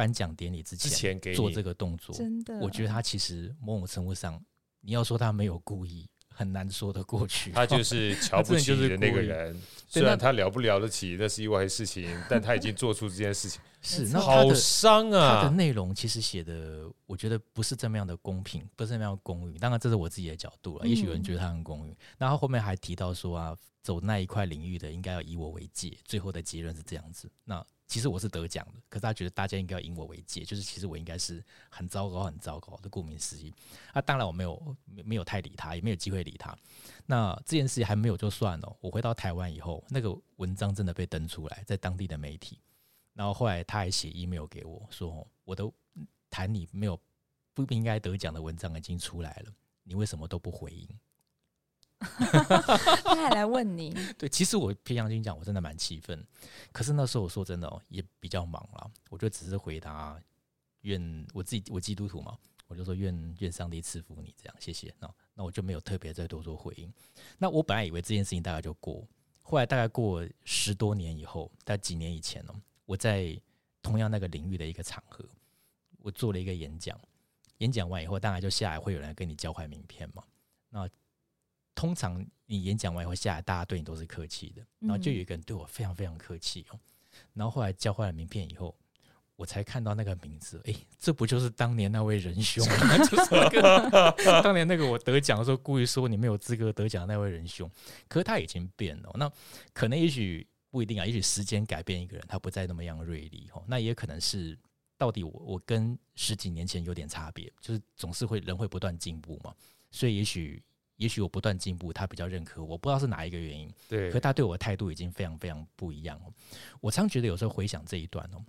颁奖典礼之之前给做这个动作，真的，我觉得他其实某种程度上，你要说他没有故意，很难说得过去。他就是瞧不起的那个人，虽然他了不了得起那是意外的事情，但他已经做出这件事情，是，那他好伤啊他的啊！内容其实写的，我觉得不是这么样的公平，不是这么样的公允。当然，这是我自己的角度了。也许有人觉得他很公允。然后后面还提到说啊，走那一块领域的应该要以我为戒。最后的结论是这样子。那其实我是得奖的，可是他觉得大家应该要以我为戒，就是其实我应该是很糟糕、很糟糕的。顾名思义，那当然我没有没有太理他，也没有机会理他。那这件事情还没有就算了。我回到台湾以后，那个文章真的被登出来，在当地的媒体。然后后来他还写 email 给我说：“我都谈你没有不应该得奖的文章已经出来了，你为什么都不回应？” 他还来问你，对，其实我平常心讲，我真的蛮气愤。可是那时候我说真的哦，也比较忙了，我就只是回答愿我自己我基督徒嘛，我就说愿愿上帝赐福你这样，谢谢。那那我就没有特别再多做回应。那我本来以为这件事情大概就过，后来大概过十多年以后，大概几年以前哦，我在同样那个领域的一个场合，我做了一个演讲。演讲完以后，当然就下来会有人跟你交换名片嘛。那通常你演讲完以后下来，大家对你都是客气的，然后就有一个人对我非常非常客气哦。然后后来交换了名片以后，我才看到那个名字，诶，这不就是当年那位仁兄吗？就是那个当年那个我得奖的时候故意说你没有资格得奖的那位仁兄。可是他已经变了，那可能也许不一定啊，也许时间改变一个人，他不再那么样锐利哦。那也可能是到底我我跟十几年前有点差别，就是总是会人会不断进步嘛，所以也许。也许我不断进步，他比较认可我，不知道是哪一个原因。对，可他对我的态度已经非常非常不一样哦。我常觉得有时候回想这一段哦，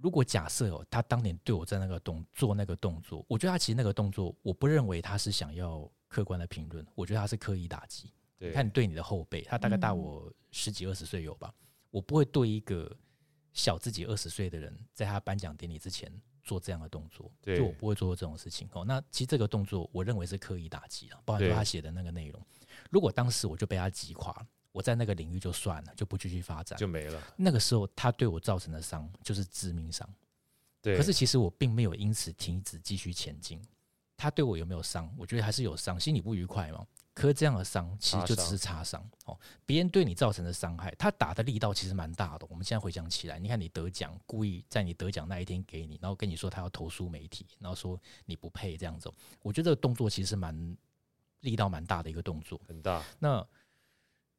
如果假设哦，他当年对我在那个动做那个动作，我觉得他其实那个动作，我不认为他是想要客观的评论，我觉得他是刻意打击。对看你对你的后辈，他大概大我十几二十岁有吧？我不会对一个小自己二十岁的人，在他颁奖典礼之前。做这样的动作，就我不会做这种事情哦。那其实这个动作，我认为是刻意打击了，包含他写的那个内容。如果当时我就被他击垮了，我在那个领域就算了，就不继续发展，就没了。那个时候他对我造成的伤就是致命伤。对，可是其实我并没有因此停止继续前进。他对我有没有伤？我觉得还是有伤，心里不愉快嘛。可是这样的伤其实就只是擦伤哦，别人对你造成的伤害，他打的力道其实蛮大的。我们现在回想起来，你看你得奖，故意在你得奖那一天给你，然后跟你说他要投诉媒体，然后说你不配这样子。我觉得这个动作其实蛮力道蛮大的一个动作，很大。那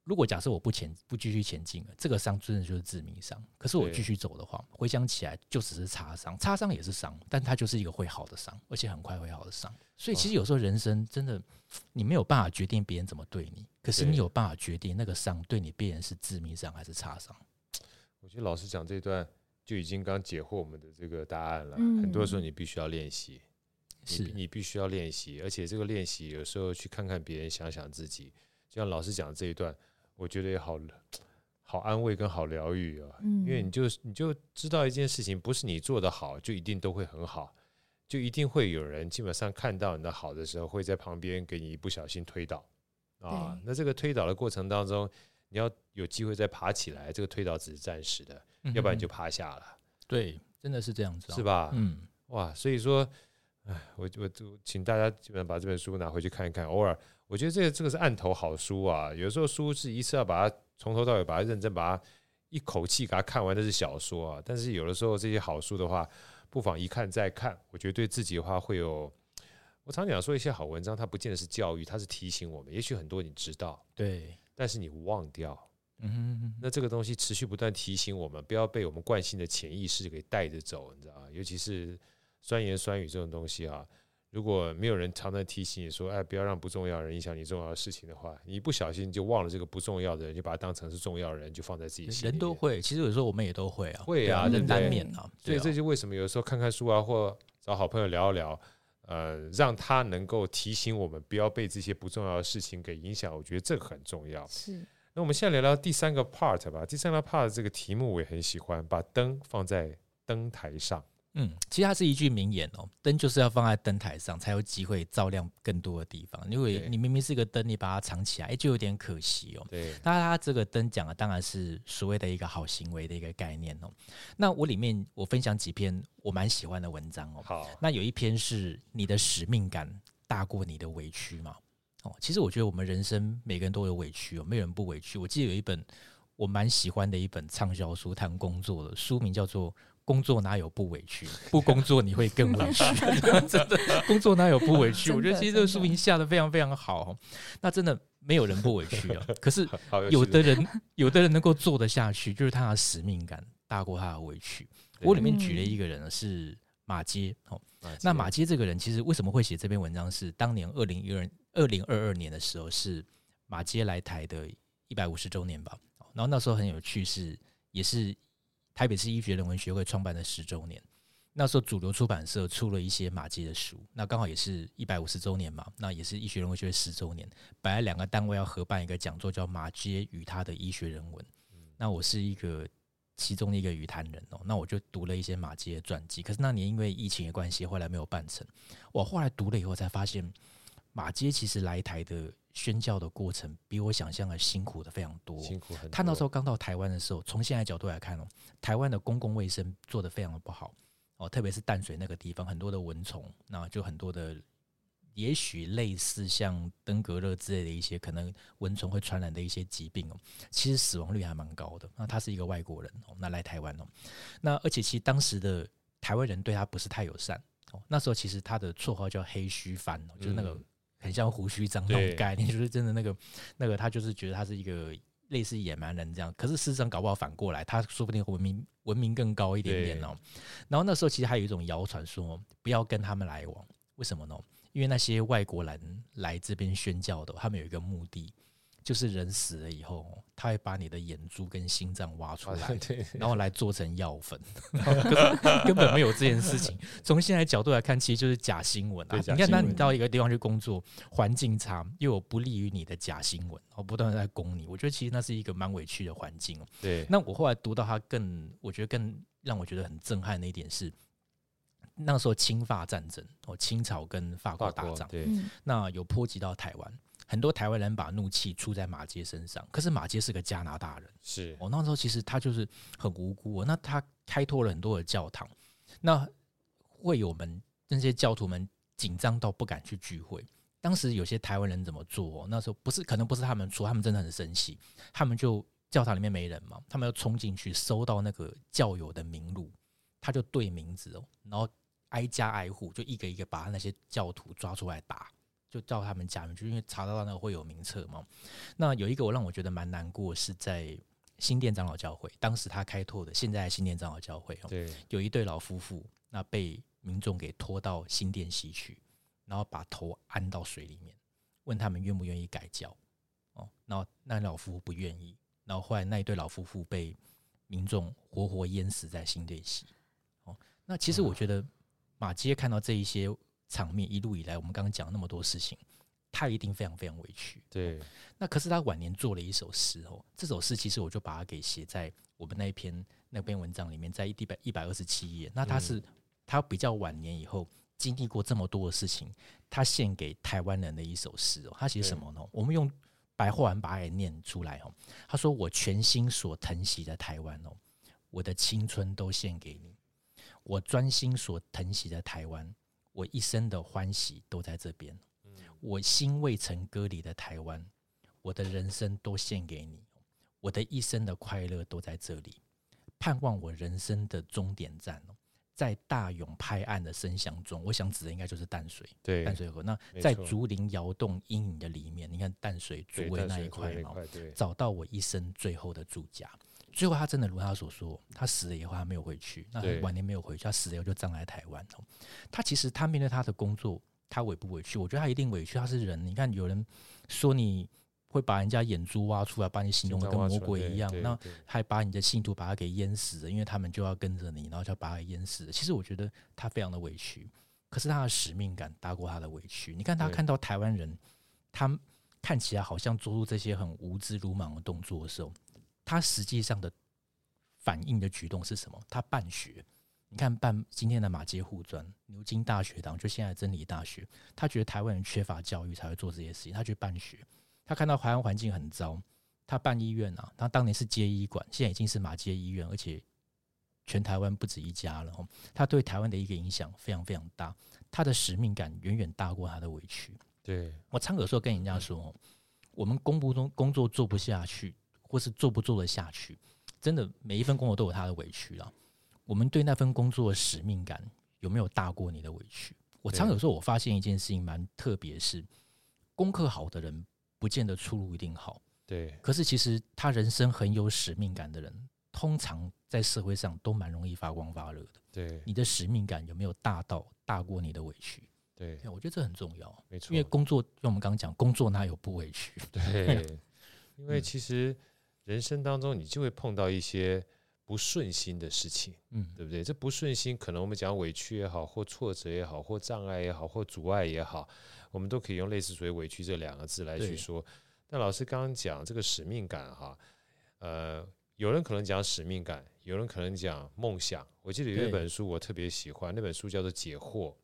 如果假设我不前不继续前进了，这个伤真的就是致命伤。可是我继续走的话，回想起来就只是擦伤，擦伤也是伤，但它就是一个会好的伤，而且很快会好的伤。所以其实有时候人生真的，你没有办法决定别人怎么对你，可是你有办法决定那个伤对你别人是致命伤还是擦伤。我觉得老师讲这段就已经刚解惑我们的这个答案了。嗯、很多时候你必须要练习，是你，你必须要练习，而且这个练习有时候去看看别人，想想自己。就像老师讲这一段。我觉得也好 好安慰跟好疗愈啊，因为你就你就知道一件事情，不是你做的好就一定都会很好，就一定会有人基本上看到你的好的时候，会在旁边给你一不小心推倒啊。那这个推倒的过程当中，你要有机会再爬起来，这个推倒只是暂时的，要不然你就趴下了。对，真的是这样子，是吧？嗯，哇，所以说哎，我我就请大家基本上把这本书拿回去看一看。偶尔，我觉得这个这个是案头好书啊。有时候书是一次要把它从头到尾把它认真把它一口气给它看完，那是小说啊。但是有的时候这些好书的话，不妨一看再看。我觉得对自己的话会有。我常讲说一些好文章，它不见得是教育，它是提醒我们。也许很多你知道，对，但是你忘掉。嗯哼哼，那这个东西持续不断提醒我们，不要被我们惯性的潜意识给带着走，你知道吗？尤其是酸言酸语这种东西啊，如果没有人常常提醒你说，哎，不要让不重要的人影响你重要的事情的话，你一不小心就忘了这个不重要的人，就把它当成是重要的人，就放在自己心里。人都会，其实有时候我们也都会啊，会啊，人，难免啊。所以这就为什么有时候看看书啊，或找好朋友聊一聊，呃，让他能够提醒我们不要被这些不重要的事情给影响。我觉得这个很重要。是。那我们现在聊聊第三个 part 吧。第三个 part 这个题目我也很喜欢，把灯放在灯台上。嗯，其实它是一句名言哦，灯就是要放在灯台上，才有机会照亮更多的地方。因为你明明是一个灯，你把它藏起来，哎，就有点可惜哦。对。那它这个灯讲的当然是所谓的一个好行为的一个概念哦。那我里面我分享几篇我蛮喜欢的文章哦。好。那有一篇是你的使命感大过你的委屈嘛？哦，其实我觉得我们人生每个人都有委屈哦，没有人不委屈。我记得有一本我蛮喜欢的一本畅销书，谈工作的书名叫做《工作哪有不委屈》，不工作你会更委屈。真的，工作哪有不委屈？我觉得其实这个书名下的非常非常好。那真的没有人不委屈啊。可是有的人，有的人能够做得下去，就是他的使命感大过他的委屈。我里面举了一个人是马偕哦，那马偕这个人其实为什么会写这篇文章？是当年二零一二。二零二二年的时候是马偕来台的一百五十周年吧，然后那时候很有趣，是也是台北市医学人文学会创办的十周年。那时候主流出版社出了一些马偕的书，那刚好也是一百五十周年嘛，那也是医学人文学会十周年，本来两个单位要合办一个讲座，叫马偕与他的医学人文。那我是一个其中的一个语坛人哦，那我就读了一些马偕的传记，可是那年因为疫情的关系，后来没有办成。我后来读了以后才发现。马偕其实来台的宣教的过程，比我想象的辛苦的非常多。辛苦很多。他那时候刚到台湾的时候，从现在角度来看哦，台湾的公共卫生做得非常的不好哦，特别是淡水那个地方，很多的蚊虫，那就很多的，也许类似像登革热之类的一些可能蚊虫会传染的一些疾病哦，其实死亡率还蛮高的。那他是一个外国人哦，那来台湾哦，那而且其实当时的台湾人对他不是太友善哦。那时候其实他的绰号叫黑须番哦，就是那个。很像胡须长那种概念，就是真的那个那个，他就是觉得他是一个类似野蛮人这样。可是事实上搞不好反过来，他说不定文明文明更高一点点哦。然后那时候其实还有一种谣传说，不要跟他们来往，为什么呢？因为那些外国人来这边宣教的，他们有一个目的。就是人死了以后，他会把你的眼珠跟心脏挖出来，然后来做成药粉。根本没有这件事情。从现在角度来看，其实就是假新闻啊！你看，那你到一个地方去工作，环境差，又有不利于你的假新闻，然后不断的在攻你。我觉得其实那是一个蛮委屈的环境。对。那我后来读到他更，我觉得更让我觉得很震撼的一点是，那时候清法战争，哦，清朝跟法国打仗，对，那有波及到台湾。很多台湾人把怒气出在马杰身上，可是马杰是个加拿大人，是哦。那时候其实他就是很无辜，那他开拓了很多的教堂，那会友们那些教徒们紧张到不敢去聚会。当时有些台湾人怎么做？那时候不是可能不是他们说，他们真的很生气，他们就教堂里面没人嘛，他们要冲进去搜到那个教友的名录，他就对名字哦，然后挨家挨户就一个一个把那些教徒抓出来打。就到他们家人，就因为查到那个会有名册嘛。那有一个我让我觉得蛮难过，是在新店长老教会，当时他开拓的现在新店长老教会哦，对，有一对老夫妇，那被民众给拖到新店溪去，然后把头安到水里面，问他们愿不愿意改教哦，然后那老夫妇不愿意，然后后来那一对老夫妇被民众活活淹死在新店溪哦。那其实我觉得马街看到这一些。场面一路以来，我们刚刚讲那么多事情，他一定非常非常委屈。对，那可是他晚年做了一首诗哦，这首诗其实我就把它给写在我们那一篇那篇文章里面，在一百一百二十七页。那他是他比较晚年以后经历过这么多的事情，他献给台湾人的一首诗哦。他写什么呢？我们用白话文把它给念出来哦。他说：“我全心所疼惜的台湾哦，我的青春都献给你；我专心所疼惜的台湾。”我一生的欢喜都在这边。我心未曾割离的台湾，我的人生都献给你，我的一生的快乐都在这里。盼望我人生的终点站，在大涌拍岸的声响中，我想指的应该就是淡水，对，淡水河。那在竹林摇动阴影的里面，你看淡水竹围那一块嘛，找到我一生最后的住家。最后，他真的如他所说，他死了以后他没有回去，那晚年没有回去，他死了以后就葬在台湾。他其实他面对他的工作，他委不委屈？我觉得他一定委屈。他是人，你看有人说你会把人家眼珠挖出来，把你形容的跟魔鬼一样，那还把你的信徒把他给淹死了，因为他们就要跟着你，然后就要把他淹死了。其实我觉得他非常的委屈，可是他的使命感大过他的委屈。你看他看到台湾人，他看起来好像做出这些很无知鲁莽的动作的时候。他实际上的反应的举动是什么？他办学，你看办今天的马街护专、牛津大学堂，就现在真理大学，他觉得台湾人缺乏教育才会做这些事情。他去办学，他看到台湾环境很糟，他办医院啊，他当年是接医馆，现在已经是马街医院，而且全台湾不止一家了。他对台湾的一个影响非常非常大，他的使命感远远大过他的委屈。对，我常有时候跟人家说，我们工部中工作做不下去。或是做不做得下去，真的每一份工作都有他的委屈了。我们对那份工作的使命感有没有大过你的委屈？我常有时候我发现一件事情蛮特别，是功课好的人不见得出路一定好。对，可是其实他人生很有使命感的人，通常在社会上都蛮容易发光发热的。对，你的使命感有没有大到大过你的委屈？对，我觉得这很重要。没错，因为工作，就我们刚刚讲，工作哪有不委屈？对，因为其实。人生当中，你就会碰到一些不顺心的事情，嗯，对不对？这不顺心，可能我们讲委屈也好，或挫折也好，或障碍也好，或阻碍也好，我们都可以用类似所谓委屈这两个字来去说。但老师刚刚讲这个使命感，哈，呃，有人可能讲使命感，有人可能讲梦想。我记得有一本书我特别喜欢，那本书叫做《解惑》。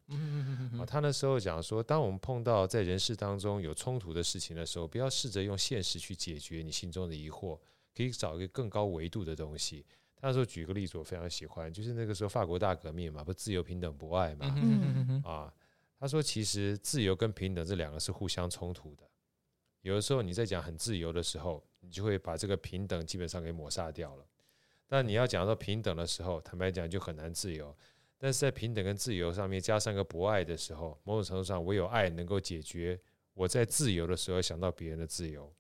啊，他那时候讲说，当我们碰到在人世当中有冲突的事情的时候，不要试着用现实去解决你心中的疑惑。可以找一个更高维度的东西。他说：“举个例子，我非常喜欢，就是那个时候法国大革命嘛，不自由、平等、博爱嘛。啊，他说其实自由跟平等这两个是互相冲突的。有的时候你在讲很自由的时候，你就会把这个平等基本上给抹杀掉了。但你要讲到平等的时候，坦白讲就很难自由。但是在平等跟自由上面加上个博爱的时候，某种程度上唯有爱能够解决我在自由的时候想到别人的自由。”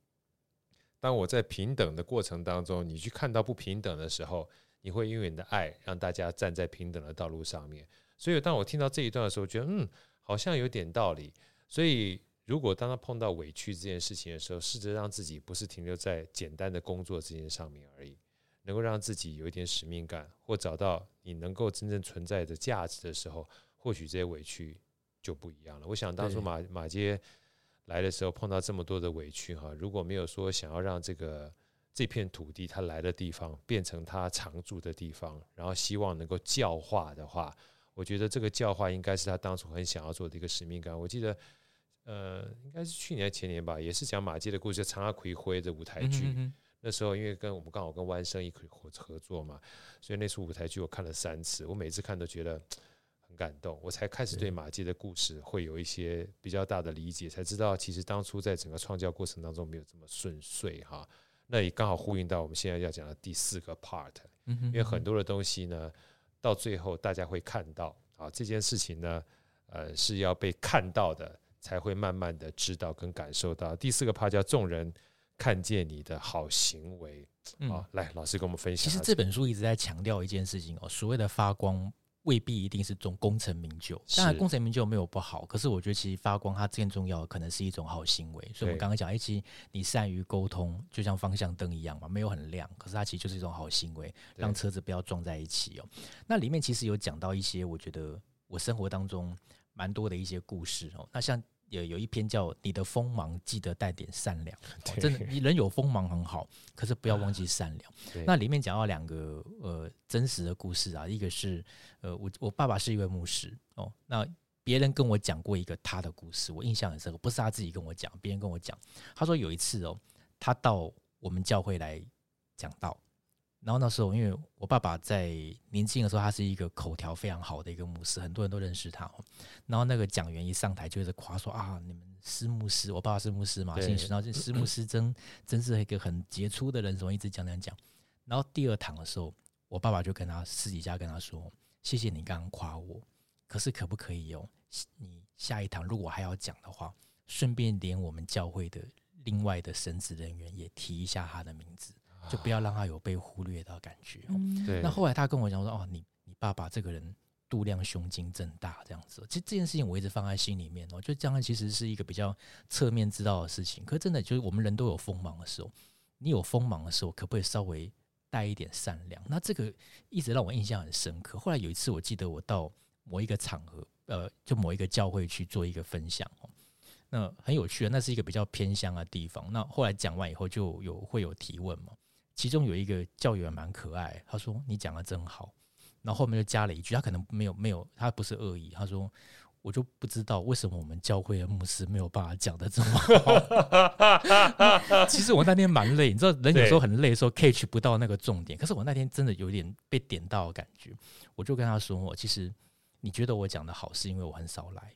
当我在平等的过程当中，你去看到不平等的时候，你会因为你的爱让大家站在平等的道路上面。所以，当我听到这一段的时候，觉得嗯，好像有点道理。所以，如果当他碰到委屈这件事情的时候，试着让自己不是停留在简单的工作这件上面而已，能够让自己有一点使命感，或找到你能够真正存在的价值的时候，或许这些委屈就不一样了。我想当初马马偕。来的时候碰到这么多的委屈哈，如果没有说想要让这个这片土地他来的地方变成他常住的地方，然后希望能够教化的话，我觉得这个教化应该是他当初很想要做的一个使命感。我记得，呃，应该是去年前年吧，也是讲马偕的故事，《长阿奎灰》的舞台剧。那时候因为跟我们刚好跟湾声一起合合作嘛，所以那出舞台剧我看了三次，我每次看都觉得。感动，我才开始对马偕的故事会有一些比较大的理解，才知道其实当初在整个创教过程当中没有这么顺遂哈。那也刚好呼应到我们现在要讲的第四个 part，因为很多的东西呢，到最后大家会看到啊，这件事情呢，呃，是要被看到的，才会慢慢的知道跟感受到。第四个 part 叫众人看见你的好行为啊，来，老师跟我们分享。其实这本书一直在强调一件事情哦，所谓的发光。未必一定是种功成名就，当然功成名就没有不好，可是我觉得其实发光它更重要的可能是一种好行为。所以我们刚刚讲，哎，其实你善于沟通，就像方向灯一样嘛，没有很亮，可是它其实就是一种好行为，让车子不要撞在一起哦。那里面其实有讲到一些，我觉得我生活当中蛮多的一些故事哦。那像。有有一篇叫“你的锋芒记得带点善良”，真的，你人有锋芒很好，可是不要忘记善良。那里面讲到两个呃真实的故事啊，一个是呃我我爸爸是一位牧师哦，那别人跟我讲过一个他的故事，我印象很深刻，不是他自己跟我讲，别人跟我讲，他说有一次哦，他到我们教会来讲道，然后那时候，因为我爸爸在年轻的时候，他是一个口条非常好的一个牧师，很多人都认识他哦。然后那个讲员一上台，就一直夸说啊，你们师牧师，我爸爸是牧师嘛，然后师牧 师真真是一个很杰出的人，什么一直讲讲讲。然后第二堂的时候，我爸爸就跟他私底下跟他说：“谢谢你刚刚夸我，可是可不可以哦？你下一堂如果还要讲的话，顺便连我们教会的另外的神职人员也提一下他的名字。”就不要让他有被忽略到感觉。嗯、那后来他跟我讲说：“哦，你你爸爸这个人度量胸襟正大，这样子。其实这件事情我一直放在心里面。我觉得这样其实是一个比较侧面知道的事情。可是真的就是我们人都有锋芒的时候，你有锋芒的时候，可不可以稍微带一点善良？那这个一直让我印象很深刻。后来有一次，我记得我到某一个场合，呃，就某一个教会去做一个分享哦。那很有趣啊，那是一个比较偏乡的地方。那后来讲完以后，就有会有提问嘛。”其中有一个教员蛮可爱，他说：“你讲的真好。”然后后面就加了一句，他可能没有没有，他不是恶意。他说：“我就不知道为什么我们教会的牧师没有办法讲的这么好。”其实我那天蛮累，你知道，人有时候很累的时候 catch 不到那个重点。可是我那天真的有点被点到的感觉，我就跟他说：“我其实你觉得我讲的好，是因为我很少来。”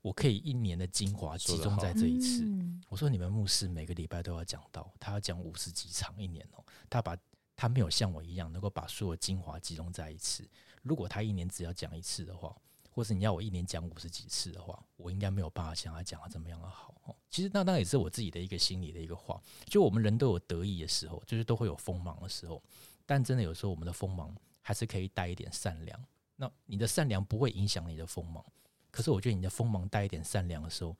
我可以一年的精华集中在这一次。我说你们牧师每个礼拜都要讲到，他要讲五十几场一年哦。他把他没有像我一样能够把所有精华集中在一次。如果他一年只要讲一次的话，或是你要我一年讲五十几次的话，我应该没有办法像他讲的这么样的好。其实那那也是我自己的一个心里的一个话。就我们人都有得意的时候，就是都会有锋芒的时候，但真的有时候我们的锋芒还是可以带一点善良。那你的善良不会影响你的锋芒。可是我觉得你的锋芒带一点善良的时候，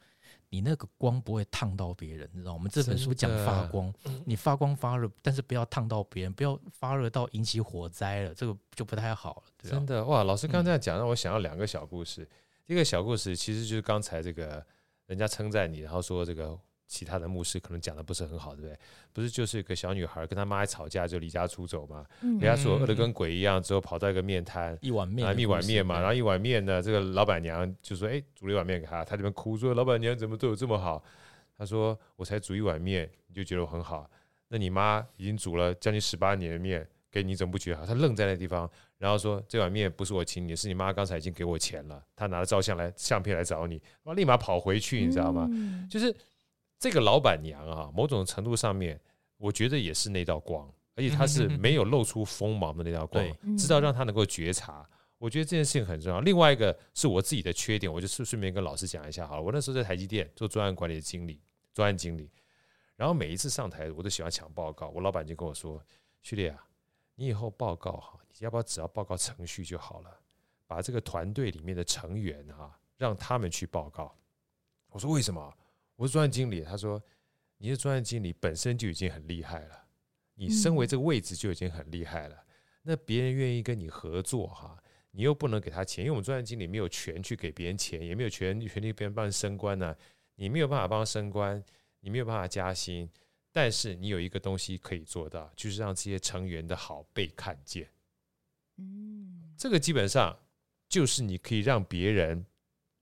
你那个光不会烫到别人，你知道吗？我们这本书讲发光，你发光发热，但是不要烫到别人，不要发热到引起火灾了，这个就不太好了。真的哇，老师刚才讲让我想到两个小故事。第一个小故事其实就是刚才这个人家称赞你，然后说这个。其他的牧师可能讲的不是很好，对不对？不是，就是一个小女孩跟她妈一吵架就离家出走嘛，给她说饿得跟鬼一样，之后跑到一个面摊，一碗面，一碗面嘛，然后一碗面呢，这个老板娘就说：“哎，煮了一碗面给她。”她这边哭说：“老板娘怎么对我这么好？”她说：“我才煮一碗面，你就觉得我很好？那你妈已经煮了将近十八年的面给你，怎么不觉得好？”她愣在那地方，然后说：“这碗面不是我请你，是你妈刚才已经给我钱了。她拿着照相来相片来找你，然后立马跑回去，你知道吗？就是。”这个老板娘啊，某种程度上面，我觉得也是那道光，而且她是没有露出锋芒的那道光，知道让她能够觉察。我觉得这件事情很重要。另外一个是我自己的缺点，我就顺顺便跟老师讲一下好了。我那时候在台积电做专案管理的经理，专案经理，然后每一次上台，我都喜欢抢报告。我老板就跟我说：“旭烈啊，你以后报告哈，你要不要只要报告程序就好了？把这个团队里面的成员啊，让他们去报告。”我说：“为什么？”我是专案经理，他说：“你是专案经理本身就已经很厉害了，你身为这个位置就已经很厉害了。那别人愿意跟你合作哈，你又不能给他钱，因为我们专案经理没有权去给别人钱，也没有权权利别人帮人升官呢。你没有办法帮他升官，你没有办法加薪，但是你有一个东西可以做到，就是让这些成员的好被看见。嗯，这个基本上就是你可以让别人。”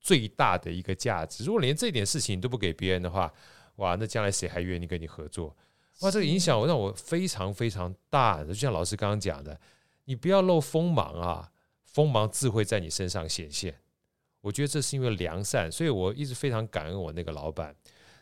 最大的一个价值，如果连这点事情你都不给别人的话，哇，那将来谁还愿意跟你合作？哇，这个影响让我非常非常大。就像老师刚刚讲的，你不要露锋芒啊，锋芒自会在你身上显现。我觉得这是因为良善，所以我一直非常感恩我那个老板。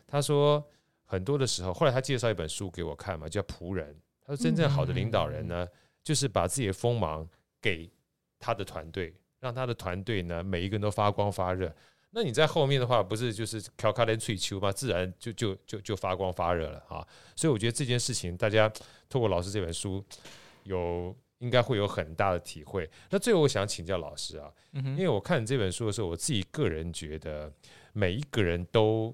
他说很多的时候，后来他介绍一本书给我看嘛，叫《仆人》。他说真正好的领导人呢，就是把自己的锋芒给他的团队。让他的团队呢，每一个人都发光发热。那你在后面的话，不是就是调卡连翠秋吗？自然就就就就发光发热了啊！所以我觉得这件事情，大家透过老师这本书，有应该会有很大的体会。那最后我想请教老师啊，因为我看这本书的时候，我自己个人觉得每一个人都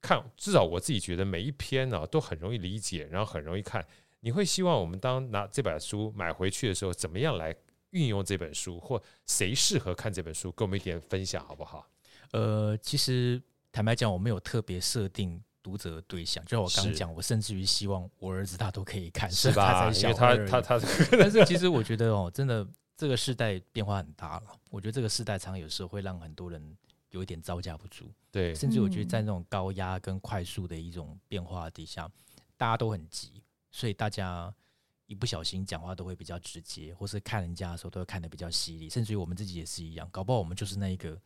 看，至少我自己觉得每一篇呢都很容易理解，然后很容易看。你会希望我们当拿这本书买回去的时候，怎么样来？运用这本书，或谁适合看这本书，跟我们一点分享好不好？呃，其实坦白讲，我没有特别设定读者的对象，就像我刚刚讲，我甚至于希望我儿子他都可以看，是吧？因为他他他，但是其实我觉得哦，真的这个时代变化很大了。我觉得这个时代常有时候会让很多人有一点招架不住，对，甚至我觉得在那种高压跟快速的一种变化底下，大家都很急，所以大家。一不小心讲话都会比较直接，或是看人家的时候都会看得比较犀利，甚至于我们自己也是一样，搞不好我们就是那一个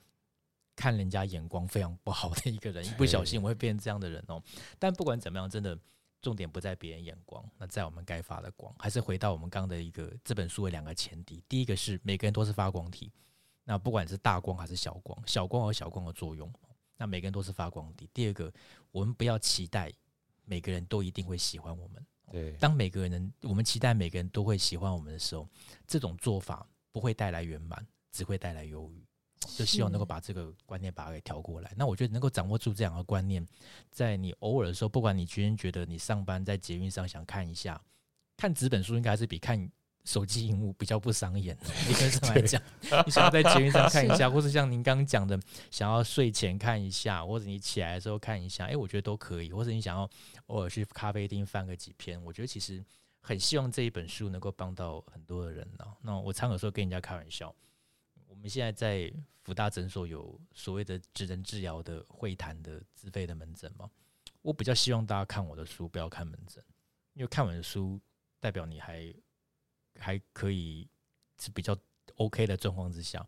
看人家眼光非常不好的一个人，一不小心我会变成这样的人哦。但不管怎么样，真的。重点不在别人眼光，那在我们该发的光，还是回到我们刚的一个这本书的两个前提。第一个是每个人都是发光体，那不管是大光还是小光，小光和小光的作用，那每个人都是发光体。第二个，我们不要期待每个人都一定会喜欢我们。对，当每个人我们期待每个人都会喜欢我们的时候，这种做法不会带来圆满，只会带来忧郁。就希望能够把这个观念把它给调过来。那我觉得能够掌握住这两个观念，在你偶尔的时候，不管你今天觉得你上班在捷运上想看一下，看纸本书应该还是比看手机荧幕比较不伤眼。理论上来讲，你想要在捷运上看一下，或是像您刚刚讲的，想要睡前看一下，或者你起来的时候看一下，哎，我觉得都可以。或者你想要偶尔去咖啡厅翻个几篇，我觉得其实很希望这一本书能够帮到很多的人呢。那我常有时候跟人家开玩笑。我们现在在福大诊所有所谓的职能治疗的会谈的自费的门诊嘛？我比较希望大家看我的书，不要看门诊，因为看我的书代表你还还可以是比较 OK 的状况之下，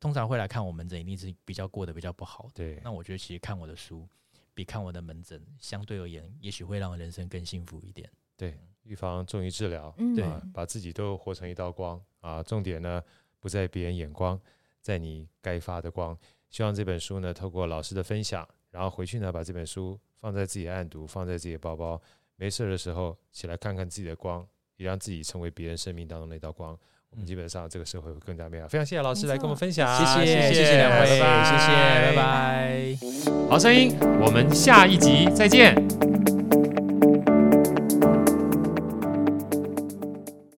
通常会来看我门诊，一定是比较过得比较不好的。对，那我觉得其实看我的书比看我的门诊相对而言，也许会让人生更幸福一点。对，预防重于治疗，嗯、对，把自己都活成一道光啊！重点呢？不在别人眼光，在你该发的光。希望这本书呢，透过老师的分享，然后回去呢，把这本书放在自己的案读，放在自己的包包。没事的时候，起来看看自己的光，也让自己成为别人生命当中那道光。我们基本上这个社会会更加美好。非常谢谢老师来跟我们分享，谢谢谢谢两位，谢谢，拜拜。好声音，我们下一集再见。